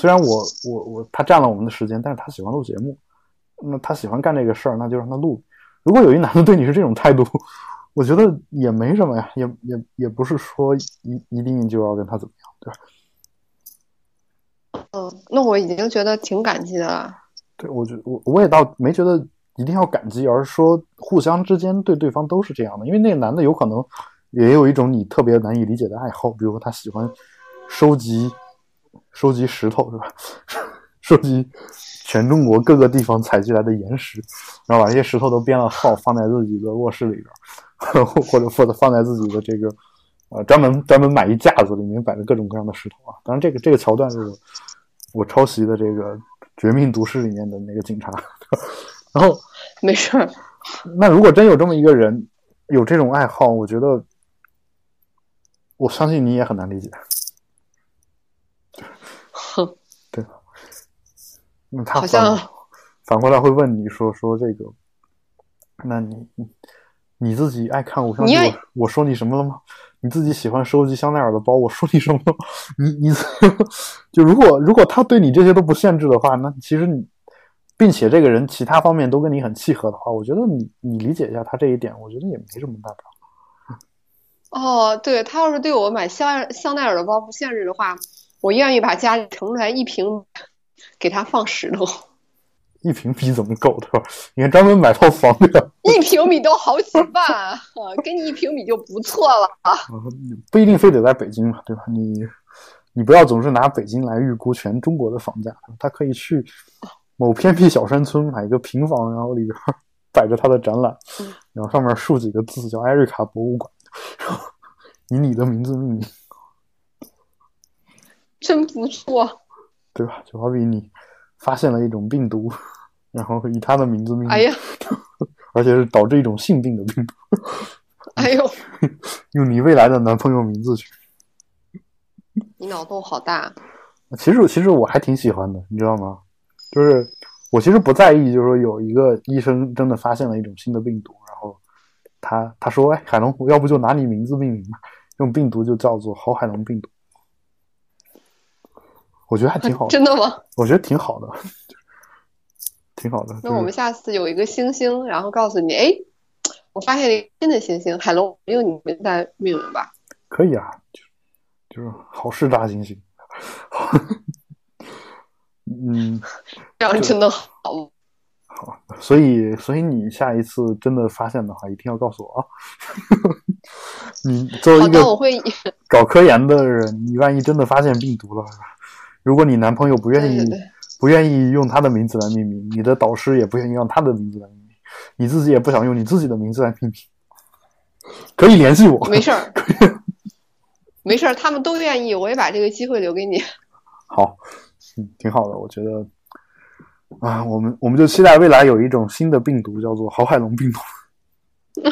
虽然我我我他占了我们的时间，但是他喜欢录节目，那他喜欢干这个事儿，那就让他录。如果有一男的对你是这种态度，我觉得也没什么呀，也也也不是说一一定就要跟他怎么样，对吧？嗯，那我已经觉得挺感激的了。对，我觉我我也倒没觉得一定要感激，而是说互相之间对对方都是这样的。因为那个男的有可能也有一种你特别难以理解的爱好，比如说他喜欢收集收集石头，是吧？收集全中国各个地方采集来的岩石，然后把这些石头都编了号，放在自己的卧室里边，或者或者放在自己的这个呃专门专门买一架子，里面摆着各种各样的石头啊。当然，这个这个桥段是我我抄袭的这个《绝命毒师》里面的那个警察。然后没事儿，那如果真有这么一个人有这种爱好，我觉得我相信你也很难理解。哼，对吧？那他好像反反过来会问你说说这个，那你你你自己爱看偶像剧，你我我说你什么了吗？你自己喜欢收集香奈儿的包，我说你什么了？你你 就如果如果他对你这些都不限制的话，那其实你，并且这个人其他方面都跟你很契合的话，我觉得你你理解一下他这一点，我觉得也没什么大不了。哦，对他要是对我买香香奈儿的包不限制的话，我愿意把家里腾出来一平，给他放石头，一平米怎么够对吧？你看专门买套房的。一平米都好几万啊，给你一平米就不错了不一定非得在北京嘛，对吧？你你不要总是拿北京来预估全中国的房价，他可以去某偏僻小山村买一个平房，然后里边摆着他的展览，然后上面竖几个字叫艾瑞卡博物馆，然 后以你的名字命名，真不错。对吧？就好比你发现了一种病毒，然后以他的名字命名，哎呀，而且是导致一种性病的病毒，哎呦，用你未来的男朋友名字去。你脑洞好大。其实其实我还挺喜欢的，你知道吗？就是我其实不在意，就是说有一个医生真的发现了一种新的病毒，然后他他说：“哎，海龙，要不就拿你名字命名吧，这种病毒就叫做好海龙病毒。”我觉得还挺好的，真的吗？我觉得挺好的，挺好的。就是那我们下次有一个星星，然后告诉你，哎，我发现了一个新的星星，海龙，没有你名字来命名吧。可以啊，就就是好事大猩猩。嗯，这样真的好。好，所以所以你下一次真的发现的话，一定要告诉我啊！你作为一个我会。搞科研的人，你万一真的发现病毒了，是吧？如果你男朋友不愿意不愿意用他的名字来命名，你的导师也不愿意用他的名字来命名，你自己也不想用你自己的名字来命名，可以联系我。没事儿，没事儿，他们都愿意，我也把这个机会留给你。好，嗯，挺好的，我觉得啊，我们我们就期待未来有一种新的病毒，叫做郝海龙病毒。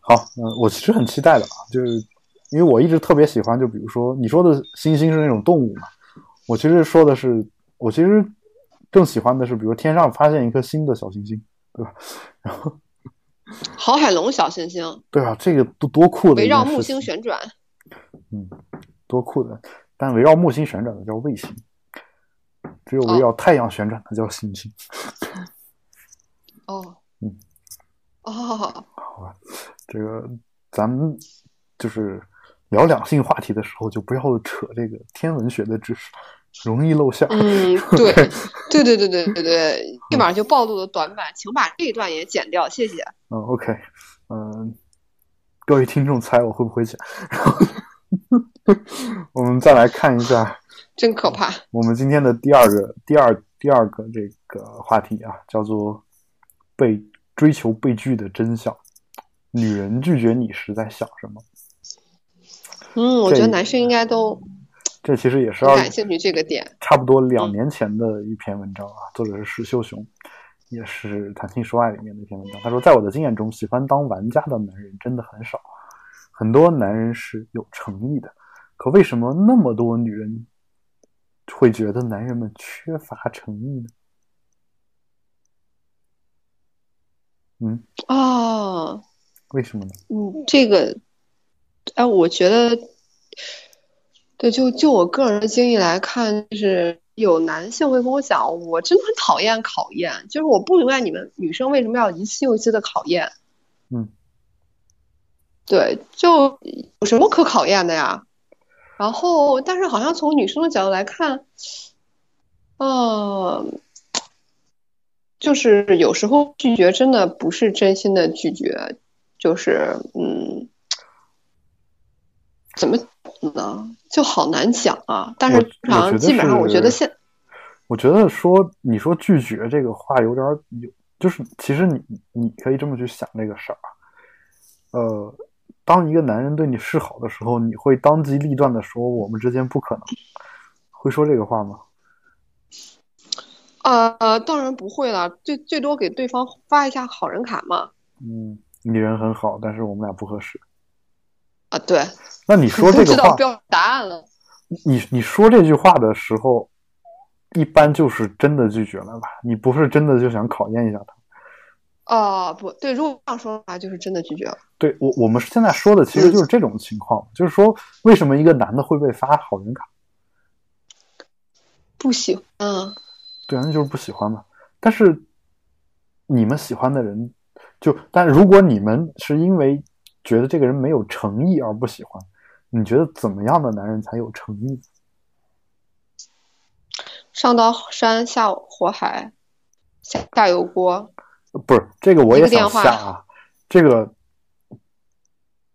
好，嗯、我其实很期待的啊，就是因为我一直特别喜欢，就比如说你说的星星是那种动物嘛，我其实说的是，我其实更喜欢的是，比如天上发现一颗新的小行星，对吧？然后，郝海龙小行星对啊，这个多多酷的围绕木星旋转，嗯，多酷的！但围绕木星旋转的叫卫星，只有围绕太阳旋转的叫行星。哦，嗯，哦，好吧，这个咱们就是聊两性话题的时候，就不要扯这个天文学的知识，容易露馅儿。嗯，对，对对对对对对，立马就暴露了短板，请把这一段也剪掉，谢谢。嗯，OK，嗯，各位听众猜我会不会剪？然 后我们再来看一下 真可怕。我们今天的第二个、第二、第二个这个话题啊，叫做被追求被拒的真相。女人拒绝你时在想什么？嗯，我觉得男生应该都这其实也是感兴趣这个点。差不多两年前的一篇文章啊，作者是石秀雄，也是《谈情说爱》里面的一篇文章。他说，在我的经验中，喜欢当玩家的男人真的很少，很多男人是有诚意的，可为什么那么多女人会觉得男人们缺乏诚意呢？嗯，哦，为什么呢？嗯，这个哎，我觉得，对，就就我个人的经历来看，就是有男性会跟我讲，我真的很讨厌考验，就是我不明白你们女生为什么要一次又一次的考验。嗯，对，就有什么可考验的呀？然后，但是好像从女生的角度来看，嗯、就是有时候拒绝真的不是真心的拒绝，就是嗯，怎么呢？就好难讲啊。但是我通常我觉得基本上，我觉得现我觉得说你说拒绝这个话有点儿有，就是其实你你可以这么去想这个事儿啊，呃，当一个男人对你示好的时候，你会当机立断的说我们之间不可能，会说这个话吗？呃，当然不会了，最最多给对方发一下好人卡嘛。嗯，你人很好，但是我们俩不合适。啊，对，那你说这个话，知道标准答案了。你你说这句话的时候，一般就是真的拒绝了吧？你不是真的就想考验一下他。哦，不对，如果这样说的话，就是真的拒绝了。对我，我们现在说的其实就是这种情况，就是说，为什么一个男的会被发好人卡？不喜欢啊，对啊，那就是不喜欢嘛。但是你们喜欢的人，就但如果你们是因为觉得这个人没有诚意而不喜欢，你觉得怎么样的男人才有诚意？上刀山下火海，下大油锅。呃不是这个，我也想下啊。这个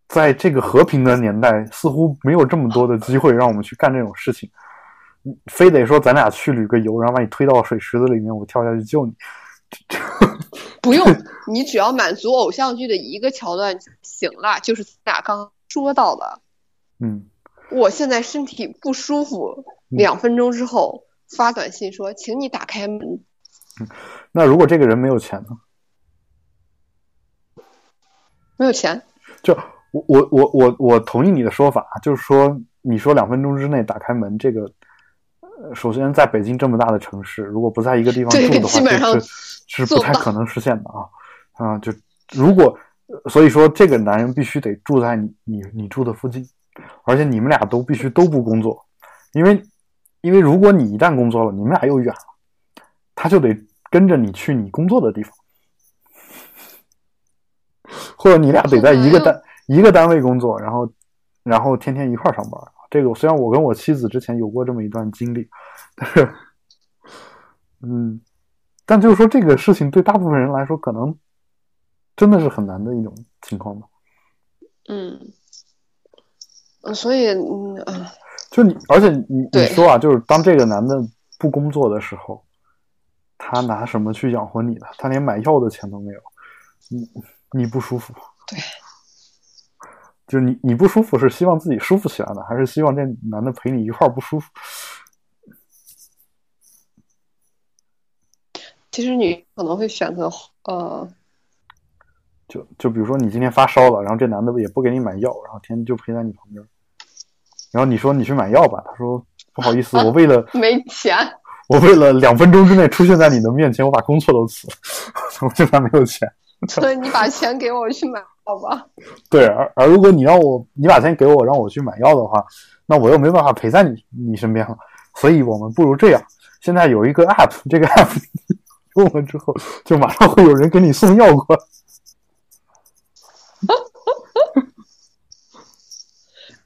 在这个和平的年代，似乎没有这么多的机会让我们去干这种事情。非得说咱俩去旅个游，然后把你推到水池子里面，我跳下去救你。不用，你只要满足偶像剧的一个桥段就行了，就是咱俩刚刚说到的，嗯，我现在身体不舒服，嗯两分钟之后发短信说，请你打开门。那如果这个人没有钱呢？没有钱，就我我我我我同意你的说法，就是说你说两分钟之内打开门，这个呃首先在北京这么大的城市，如果不在一个地方对住的话，基本上这是不太可能实现的啊啊！就如果所以说这个男人必须得住在你你你住的附近，而且你们俩都必须都不工作，因为因为如果你一旦工作了，你们俩又远了，他就得跟着你去你工作的地方。或者你俩得在一个单一个单位工作，然后然后天天一块儿上班。这个虽然我跟我妻子之前有过这么一段经历，但是，嗯，但就是说这个事情对大部分人来说，可能真的是很难的一种情况吧。嗯，呃所以嗯啊，就你，而且你你说啊，就是当这个男的不工作的时候，他拿什么去养活你呢？他连买药的钱都没有，你你不舒服。对，就是你你不舒服是希望自己舒服起来呢，还是希望这男的陪你一块儿不舒服？其实你可能会选择呃，就就比如说你今天发烧了，然后这男的也不给你买药，然后天天就陪在你旁边，然后你说你去买药吧，他说不好意思，我为了 没钱。我为了两分钟之内出现在你的面前，我把工作都辞了，我现在没有钱。所以你把钱给我，我去买药吧。对，而而如果你让我你把钱给我，让我去买药的话，那我又没办法陪在你你身边了。所以我们不如这样，现在有一个 app，这个 app 用了之后，就马上会有人给你送药过来。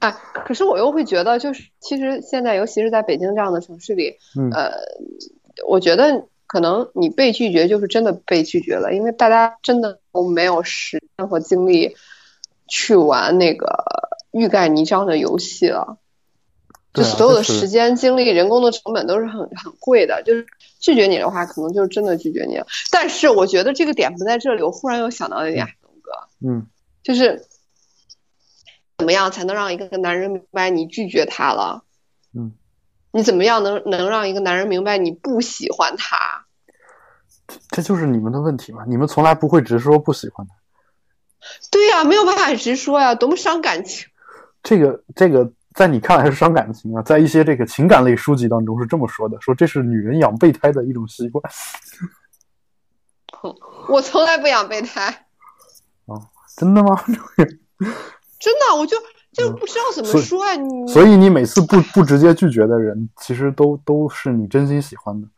哎，可是我又会觉得，就是其实现在，尤其是在北京这样的城市里，嗯呃，我觉得可能你被拒绝就是真的被拒绝了，因为大家真的都没有时间和精力去玩那个欲盖弥彰的游戏了。就所有的时间、精力、人工的成本都是很很贵的，就是拒绝你的话，可能就是真的拒绝你了。但是我觉得这个点不在这里，我忽然又想到一点，海东哥，嗯，就是怎么样才能让一个男人明白你拒绝他了？嗯，你怎么样能能让一个男人明白你不喜欢他？这就是你们的问题嘛，你们从来不会直说不喜欢他。对呀、没有办法直说呀，多么伤感情。这个这个在你看来是伤感情啊，在一些这个情感类书籍当中是这么说的，说这是女人养备胎的一种习惯。我从来不养备胎，哦真的吗？真的，我就就不知道怎么说啊，你所以你每次不不直接拒绝的人，其实都都是你真心喜欢的。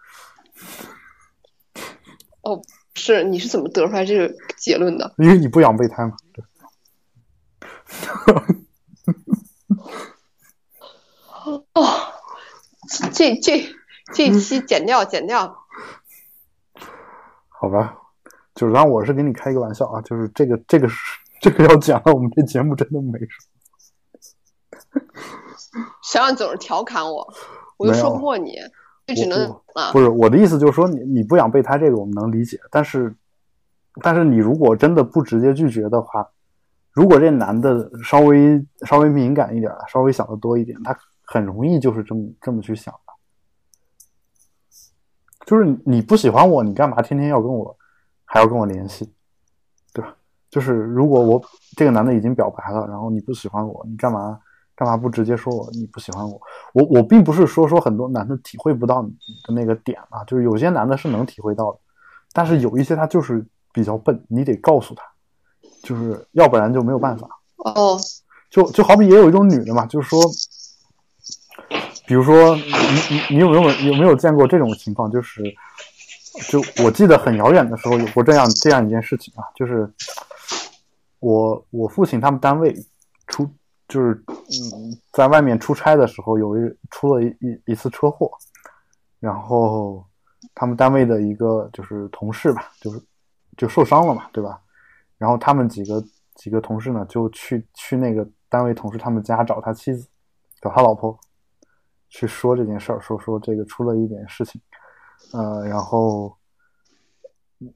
哦，是你是怎么得出来这个结论的？因为你不养备胎嘛。对 哦，这这这期剪掉剪掉，好吧，就是当然我是给你开一个玩笑啊，就是这个这个是这个要讲了，我们这节目真的没什么。谁让你总是调侃我，我就说不过你，就只能啊不，是我的意思，就是说你你不养备胎这个我们能理解，但是但是你如果真的不直接拒绝的话，如果这男的稍微稍微敏感一点，稍微想的多一点，他很容易就是这么这么去想的。就是你你不喜欢我，你干嘛天天要跟我还要跟我联系？就是如果我这个男的已经表白了，然后你不喜欢我，你干嘛干嘛不直接说我你不喜欢我？我我并不是说说很多男的体会不到你的那个点啊，就是有些男的是能体会到的，但是有一些他就是比较笨，你得告诉他，就是要不然就没有办法。哦，就就好比也有一种女的嘛，就是说，比如说你你你有没有有没有见过这种情况？就是就我记得很遥远的时候有过这样这样一件事情啊，就是我我父亲他们单位出就是嗯。在外面出差的时候有一出了一一一次车祸，然后他们单位的一个就是同事吧，就是就受伤了嘛，对吧？然后他们几个几个同事呢，就去去那个单位同事他们家找他妻子，找他老婆，去说这件事儿，说说这个出了一点事情，呃，然后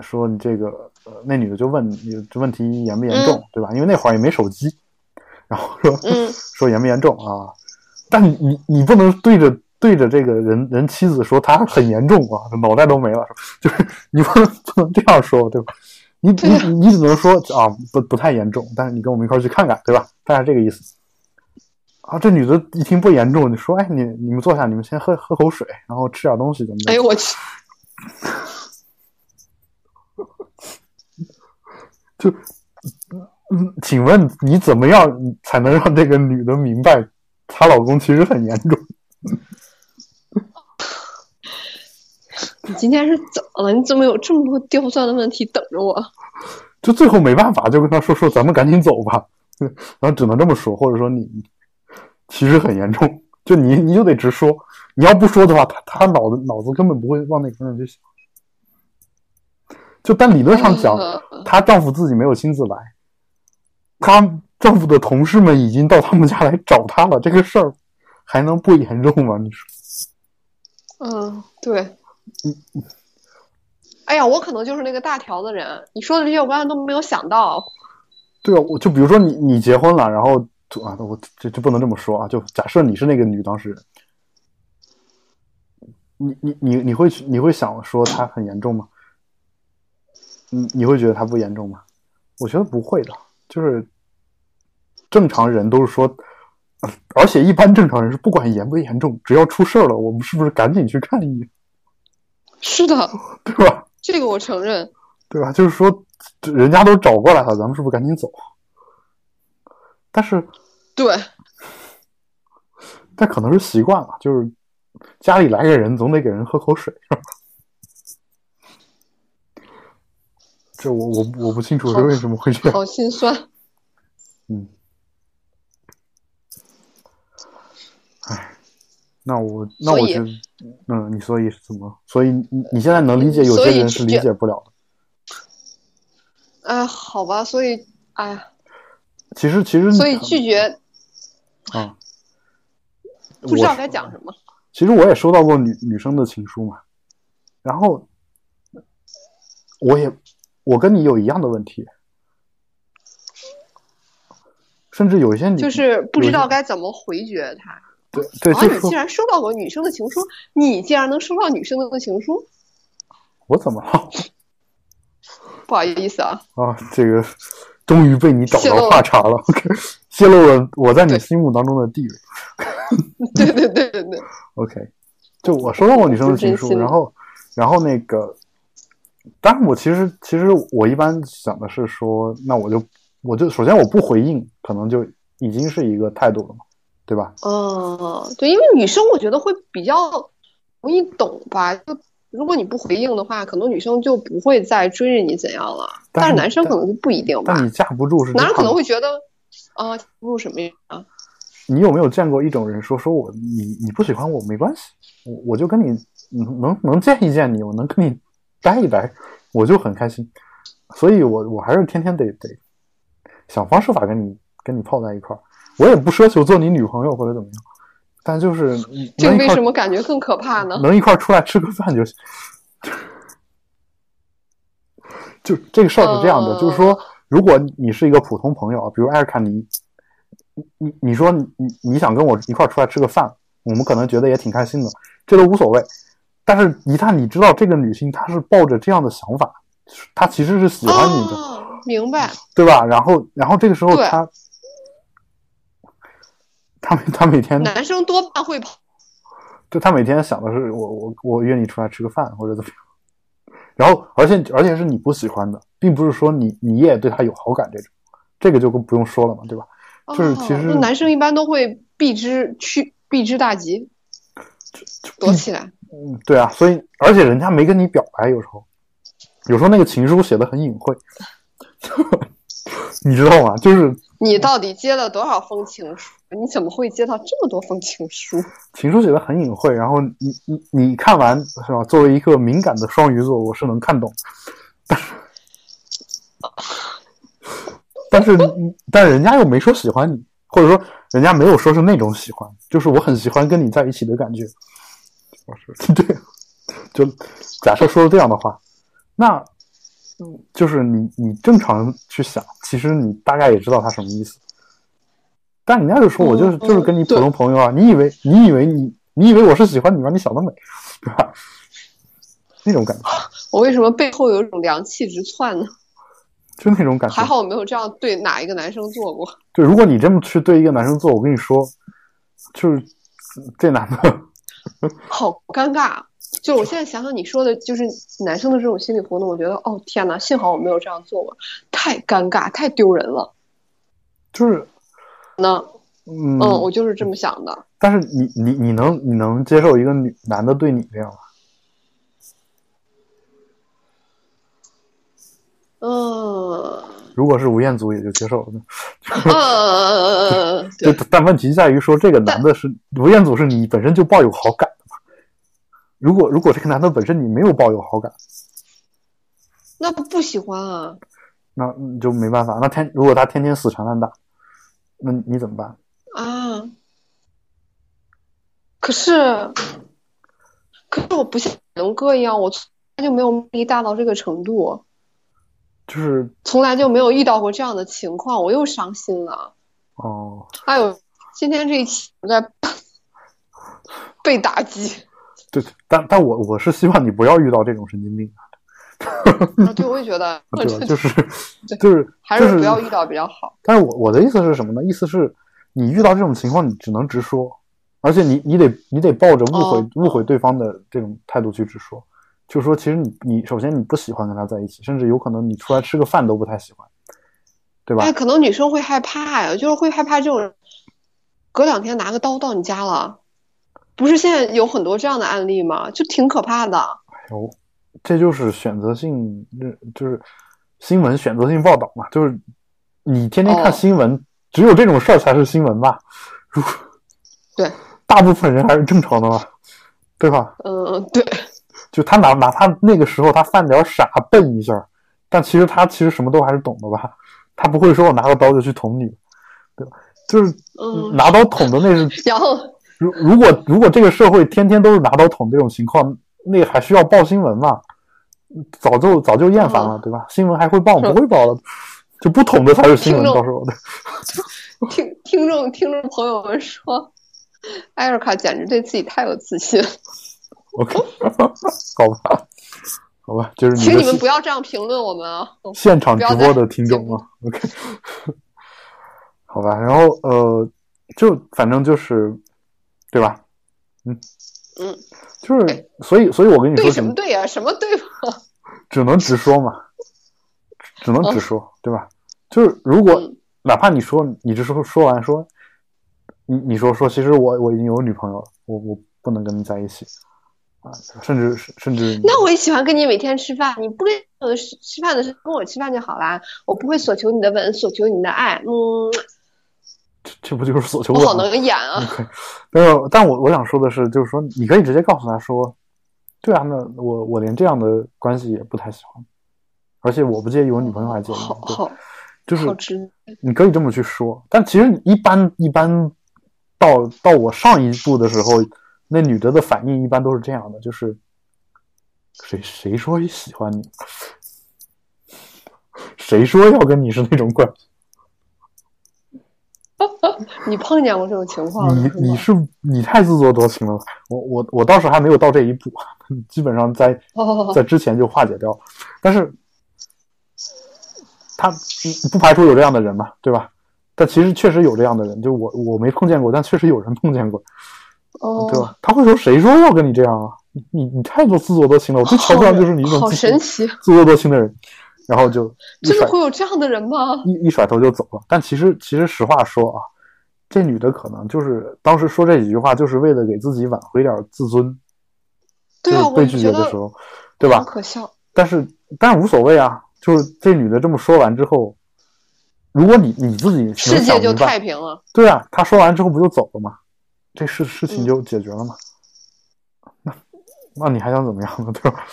说你这个呃，那女的就问你这问题严不严重，对吧？因为那会儿也没手机，然后说、嗯 说严不严重啊？但你你你不能对着对着这个人人妻子说他很严重啊，脑袋都没了，就是你不能不能这样说，对吧？你你你只能说啊，不不太严重，但是你跟我们一块儿去看看，对吧？大概这个意思。啊，这女的一听不严重，就说：“哎，你你们坐下，你们先喝喝口水，然后吃点东西，怎么的？”哎呦我去，就，嗯，请问你怎么样才能让这个女的明白，她老公其实很严重？你今天是怎么了？你怎么有这么多刁钻的问题等着我？就最后没办法，就跟他说说，咱们赶紧走吧。然后只能这么说，或者说你其实很严重，就你你就得直说，你要不说的话，他他脑子脑子根本不会往那个方向去想。就但理论上讲，呃她丈夫自己没有亲自来，她丈夫的同事们已经到他们家来找她了，这个事儿还能不严重吗？你说？嗯，对。哎呀，我可能就是那个大条的人。你说的这些，我刚才都没有想到。对啊，我就比如说你你结婚了，然后啊，我这这不能这么说啊，就假设你是那个女当事人，你你你你会去你会想说她很严重吗？你你会觉得他不严重吗？我觉得不会的，就是正常人都是说，呃 而且一般正常人是不管严不严重，只要出事儿了，我们是不是赶紧去看一眼，是的，对吧？这个我承认。对吧？就是说，人家都找过来了，咱们是不是赶紧走？但是，对，但可能是习惯了，就是家里来个人，总得给人喝口水，是吧？这我我我不清楚是为什么会这样。好心酸。嗯，唉，那我那我觉得，嗯，你所以是怎么？所以你你现在能理解有些人是理解不了的。哎，好吧，所以，哎呀，其实其实所以拒绝啊，不知道该讲什么。其实我也收到过女女生的情书嘛，然后我也我跟你有一样的问题，甚至有一些女就是不知道该怎么回绝他。对对，啊，就是你竟然收到过女生的情书，你竟然能收到女生的情书，我怎么了不好意思啊。啊？这个终于被你找到话茬了，泄露了我在你心目当中的地位。对对对对对，OK，就我收到过女生的情书，然后然后那个，当然我其实其实我一般想的是说，那我就我就首先我不回应，可能就已经是一个态度了嘛，对吧？嗯，对，因为女生我觉得会比较容易懂吧，就如果你不回应的话，可能女生就不会再追着你怎样了。但是男生可能就不一定吧但，你架不住是男人可能会觉得啊，不入什么呀？你有没有见过一种人说说我你你不喜欢我没关系，我我就跟你能能能见一见你，我能跟你待一待，我就很开心。所以我我还是天天得得想方设法跟你跟你泡在一块儿。我也不奢求做你女朋友或者怎么样，但就是这为什么感觉更可怕呢？能一块儿出来吃个饭就行。就这个事儿是这样的，呃就是说，如果你是一个普通朋友，比如艾尔卡尼，你你你说你你你想跟我一块儿出来吃个饭，我们可能觉得也挺开心的，这都无所谓。但是，一旦你知道这个女性她是抱着这样的想法，她其实是喜欢你的，哦，明白。对吧？然后，然后这个时候对她，她每她每天男生多半会跑，就他每天想的是我我我约你出来吃个饭或者怎么样，然后而且而且是你不喜欢的，并不是说你你也对他有好感这种，这个就不用说了嘛，对吧？就是其实哦男生一般都会避之去避之大吉，躲起来。嗯，对啊，所以而且人家没跟你表白，有时候有时候那个情书写的很隐晦，你知道吗？就是你到底接了多少封情书？你怎么会接到这么多封情书？情书写的很隐晦，然后你你你看完是吧？作为一个敏感的双鱼座，我是能看懂，但是但是但是人家又没说喜欢你，或者说人家没有说是那种喜欢，就是我很喜欢跟你在一起的感觉。我 说对，就假设说这样的话，那嗯就是你你正常去想，其实你大概也知道他什么意思。但人家就说我就是、嗯就是跟你普通朋友啊，你以为你以为你你以为我是喜欢你吗？你想得美，对吧？那种感觉，我为什么背后有一种凉气直窜呢？就那种感觉。还好我没有这样对哪一个男生做过。对，如果你这么去对一个男生做，我跟你说，就是这男的，好尴尬。就我现在想想你说的，就是男生的这种心理活动，我觉得哦天哪，幸好我没有这样做过，太尴尬，太丢人了。就是那嗯嗯，我就是这么想的。但是你你你能你能接受一个女男的对你这样吗？嗯如果是吴彦祖，也就接受了。但问题在于说，这个男的是吴彦祖，是你本身就抱有好感的嘛？如果如果这个男的本身你没有抱有好感，那不不喜欢啊。那你就没办法。那天如果他天天死缠烂打，那你怎么办？啊，可是，可是我不像龙哥一样，我从来就没有魅力大到这个程度，就是从来就没有遇到过这样的情况，我又伤心了。哦，还有今天这一期我在 被打击，对，但但我我是希望你不要遇到这种神经病，啊，对，我也觉得，对吧？就是就是还是不要遇到比较好。但是我我的意思是什么呢？意思是你遇到这种情况，你只能直说，而且你你得你得抱着误会、哦误会对方的这种态度去直说，就是说其实你你首先你不喜欢跟他在一起，甚至有可能你出来吃个饭都不太喜欢，对吧？哎，可能女生会害怕呀，就是会害怕这种人隔两天拿个刀到你家了。不是现在有很多这样的案例吗？就挺可怕的。哎呦，这就是选择性，就是新闻选择性报道嘛，就是你天天看哦新闻，只有这种事儿才是新闻吧？如果对，大部分人还是正常的嘛，对吧？嗯，对，就他哪哪怕那个时候他犯点傻笨一下，但其实他其实什么都还是懂的吧？他不会说我拿个刀就去捅你，对吧？就是嗯，拿刀捅的那是，然后如如果如果这个社会天天都是拿刀捅这种情况，那还需要报新闻吗？早就早就厌烦了，嗯对吧？新闻还会报是不会报了，就不捅的才是新闻，到时候 的。听听众听众朋友们说，艾瑞卡简直对自己太有自信。OK，好吧，好吧，就是你请你们不要这样评论我们啊！现场直播的听众啊，OK，好吧，然后呃，就反正就是，对吧？嗯嗯，就是所以所以我跟你说对什么对呀、什么对吗？只能直说嘛，只能直哦说，对吧？就是如果嗯哪怕你说你这时候说完说，你你说说，其实我我已经有女朋友了，我我不能跟你在一起啊，甚至甚至那我也喜欢跟你每天吃饭，你不跟我吃吃饭的时候跟我吃饭就好啦，我不会索求你的吻，索求你的爱，嗯，这这不就是索求我好？能演啊没有，但我我想说的是，就是说，你可以直接告诉他说，对啊，那我我连这样的关系也不太喜欢，而且我不介意我女朋友来介意好，对，好就是，你可以这么去说，但其实一般一般到到我上一步的时候，那女的的反应一般都是这样的，就是谁谁说喜欢你，谁说要跟你是那种关系。你碰见过这种情况你吗你是你太自作多情了，我我我倒是还没有到这一步，基本上在哦在之前就化解掉了。但是他嗯不排除有这样的人嘛，对吧？但其实确实有这样的人，就我我没碰见过，但确实有人碰见过，哦，对吧？他会说谁说要跟你这样啊？你你你太多自作多情了，我最瞧不上就是你这种好自神奇，自作多情的人，然后就真的会有这样的人吗？一一甩头就走了。但其实其实实话说啊，这女的可能就是当时说这几句话，就是为了给自己挽回点自尊，对啊，就是被拒绝的时候，对吧？可笑，但是但是无所谓啊，就是这女的这么说完之后，如果你你自己能世界就太平了。对啊，她说完之后不就走了吗？这事事情嗯就解决了吗？那那你还想怎么样呢？对吧？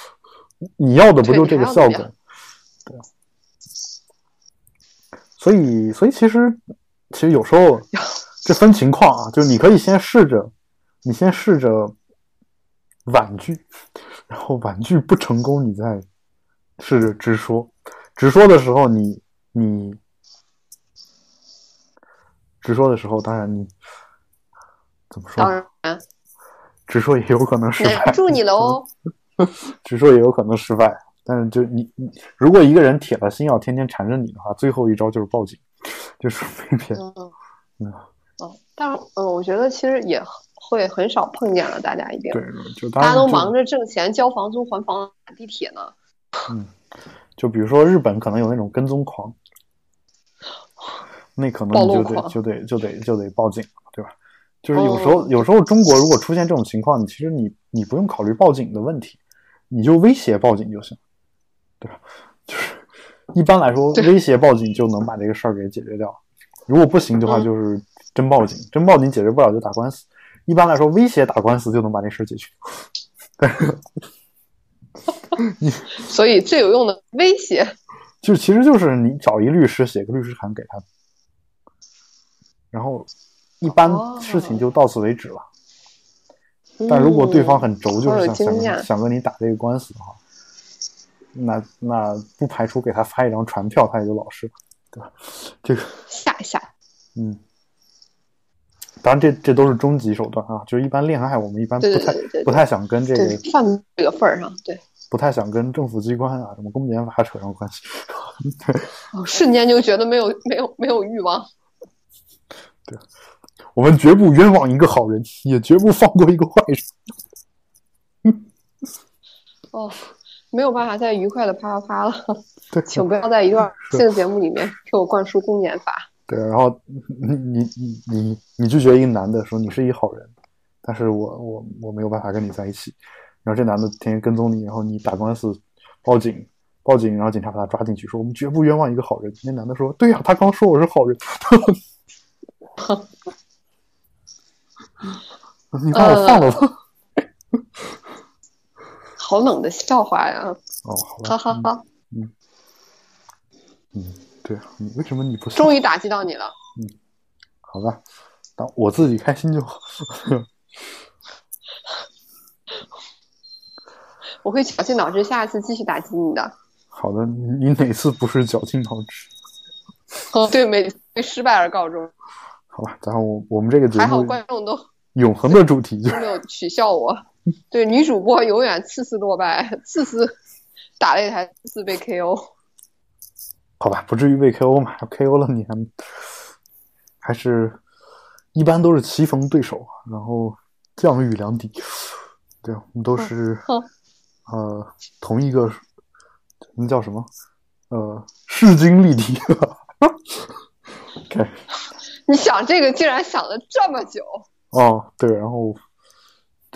你要的不就这个效果？对啊。所以，所以其实，其实有时候这分情况啊，就是你可以先试着，你先试着婉拒，然后婉拒不成功，你再试着直说。直说的时候你，你直说的时候，当然你怎么说当呢？然，直说也有可能失败难，住你了哦。直说也有可能失败。但是就你你，如果一个人铁了心要天天缠着你的话，最后一招就是报警，就是被骗。嗯嗯嗯，但是嗯，我觉得其实也会很少碰见了，大家一定，对，就大家都忙着挣钱、交房租、还房、赶地铁呢。嗯，就比如说日本可能有那种跟踪狂，那可能你就得就得就得就得报警？就是有时候、哦有时候中国如果出现这种情况，你其实你你不用考虑报警的问题，你就威胁报警就行，对吧？就是一般来说，威胁报警就能把这个事儿给解决掉。如果不行的话，嗯就是真报警，真报警解决不了就打官司。一般来说，威胁打官司就能把这事儿解决。所以最有用的威胁，就其实就是你找一律师写个律师函给他，然后一般哦事情就到此为止了。但如果对方很轴，就是想想想跟你打这个官司的话，那那不排除给他发一张传票，他也就老实了，对吧？这个，吓一吓，嗯，当然这这都是终极手段啊，就是一般恋爱我们一般不对对太对对对不太想跟这个，犯这个份儿上，对，不太想跟政府机关啊什么公检法扯上关系。哦瞬间就觉得没有没有没有欲望。我们绝不冤枉一个好人，也绝不放过一个坏人。哦，没有办法再愉快的啪啪啪了，对，请不要在一段性节目里面给我灌输公检法。对，然后你你你你你拒绝一个男的说你是一好人，但是我我我没有办法跟你在一起，然后这男的天天跟踪你，然后你打官司报警报警，然后警察把他抓进去，说我们绝不冤枉一个好人。那男的说对呀、他刚说我是好人，你把我放了吧。好冷的笑话呀！哦，好吧，哈哈哈，嗯，对啊，你为什么你不笑？终于打击到你了。嗯好吧，当我自己开心就好。我会绞尽脑汁，下一次继续打击你的。好的，你哪次不是绞尽脑汁？哦，对，每次为失败而告终。好吧，然后我我们这个节还好目观众都永恒的主题就是没有取笑我。对，女主播永远次次落败，次次打擂台，次次被 KO。好吧，不至于被 KO 嘛，KO 了你还还是一般都是棋逢对手，然后将遇良敌，对，我们都是哼呃同一个那叫什么？呃势均力敌。OK，你想这个竟然想了这么久，哦，对，然后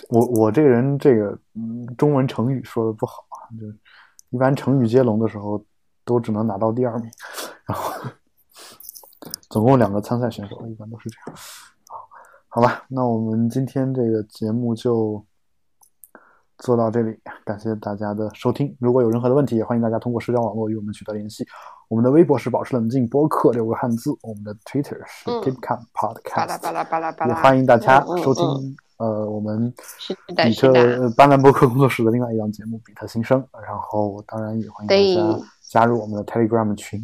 我我这个人这个嗯，中文成语说的不好啊，就一般成语接龙的时候都只能拿到第二名，然后总共两个参赛选手一般都是这样。好吧，那我们今天这个节目就做到这里，感谢大家的收听。如果有任何的问题，也欢迎大家通过社交网络与我们取得联系。我们的微博是保持冷静播客六个汉字，我们的 Twitter 是嗯 KeepCalm Podcast。也欢迎大家收听、嗯呃我们比特是的呃班兰博客工作室的另外一档节目《比特新生》，然后当然也欢迎大家加入我们的 Telegram 群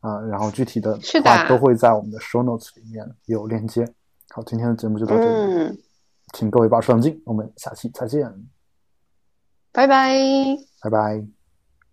啊、然后具体的话都会在我们的 Show Notes 里面有链接。好，今天的节目就到这里，嗯，请各位保持冷静，我们下期再见，拜拜。拜拜。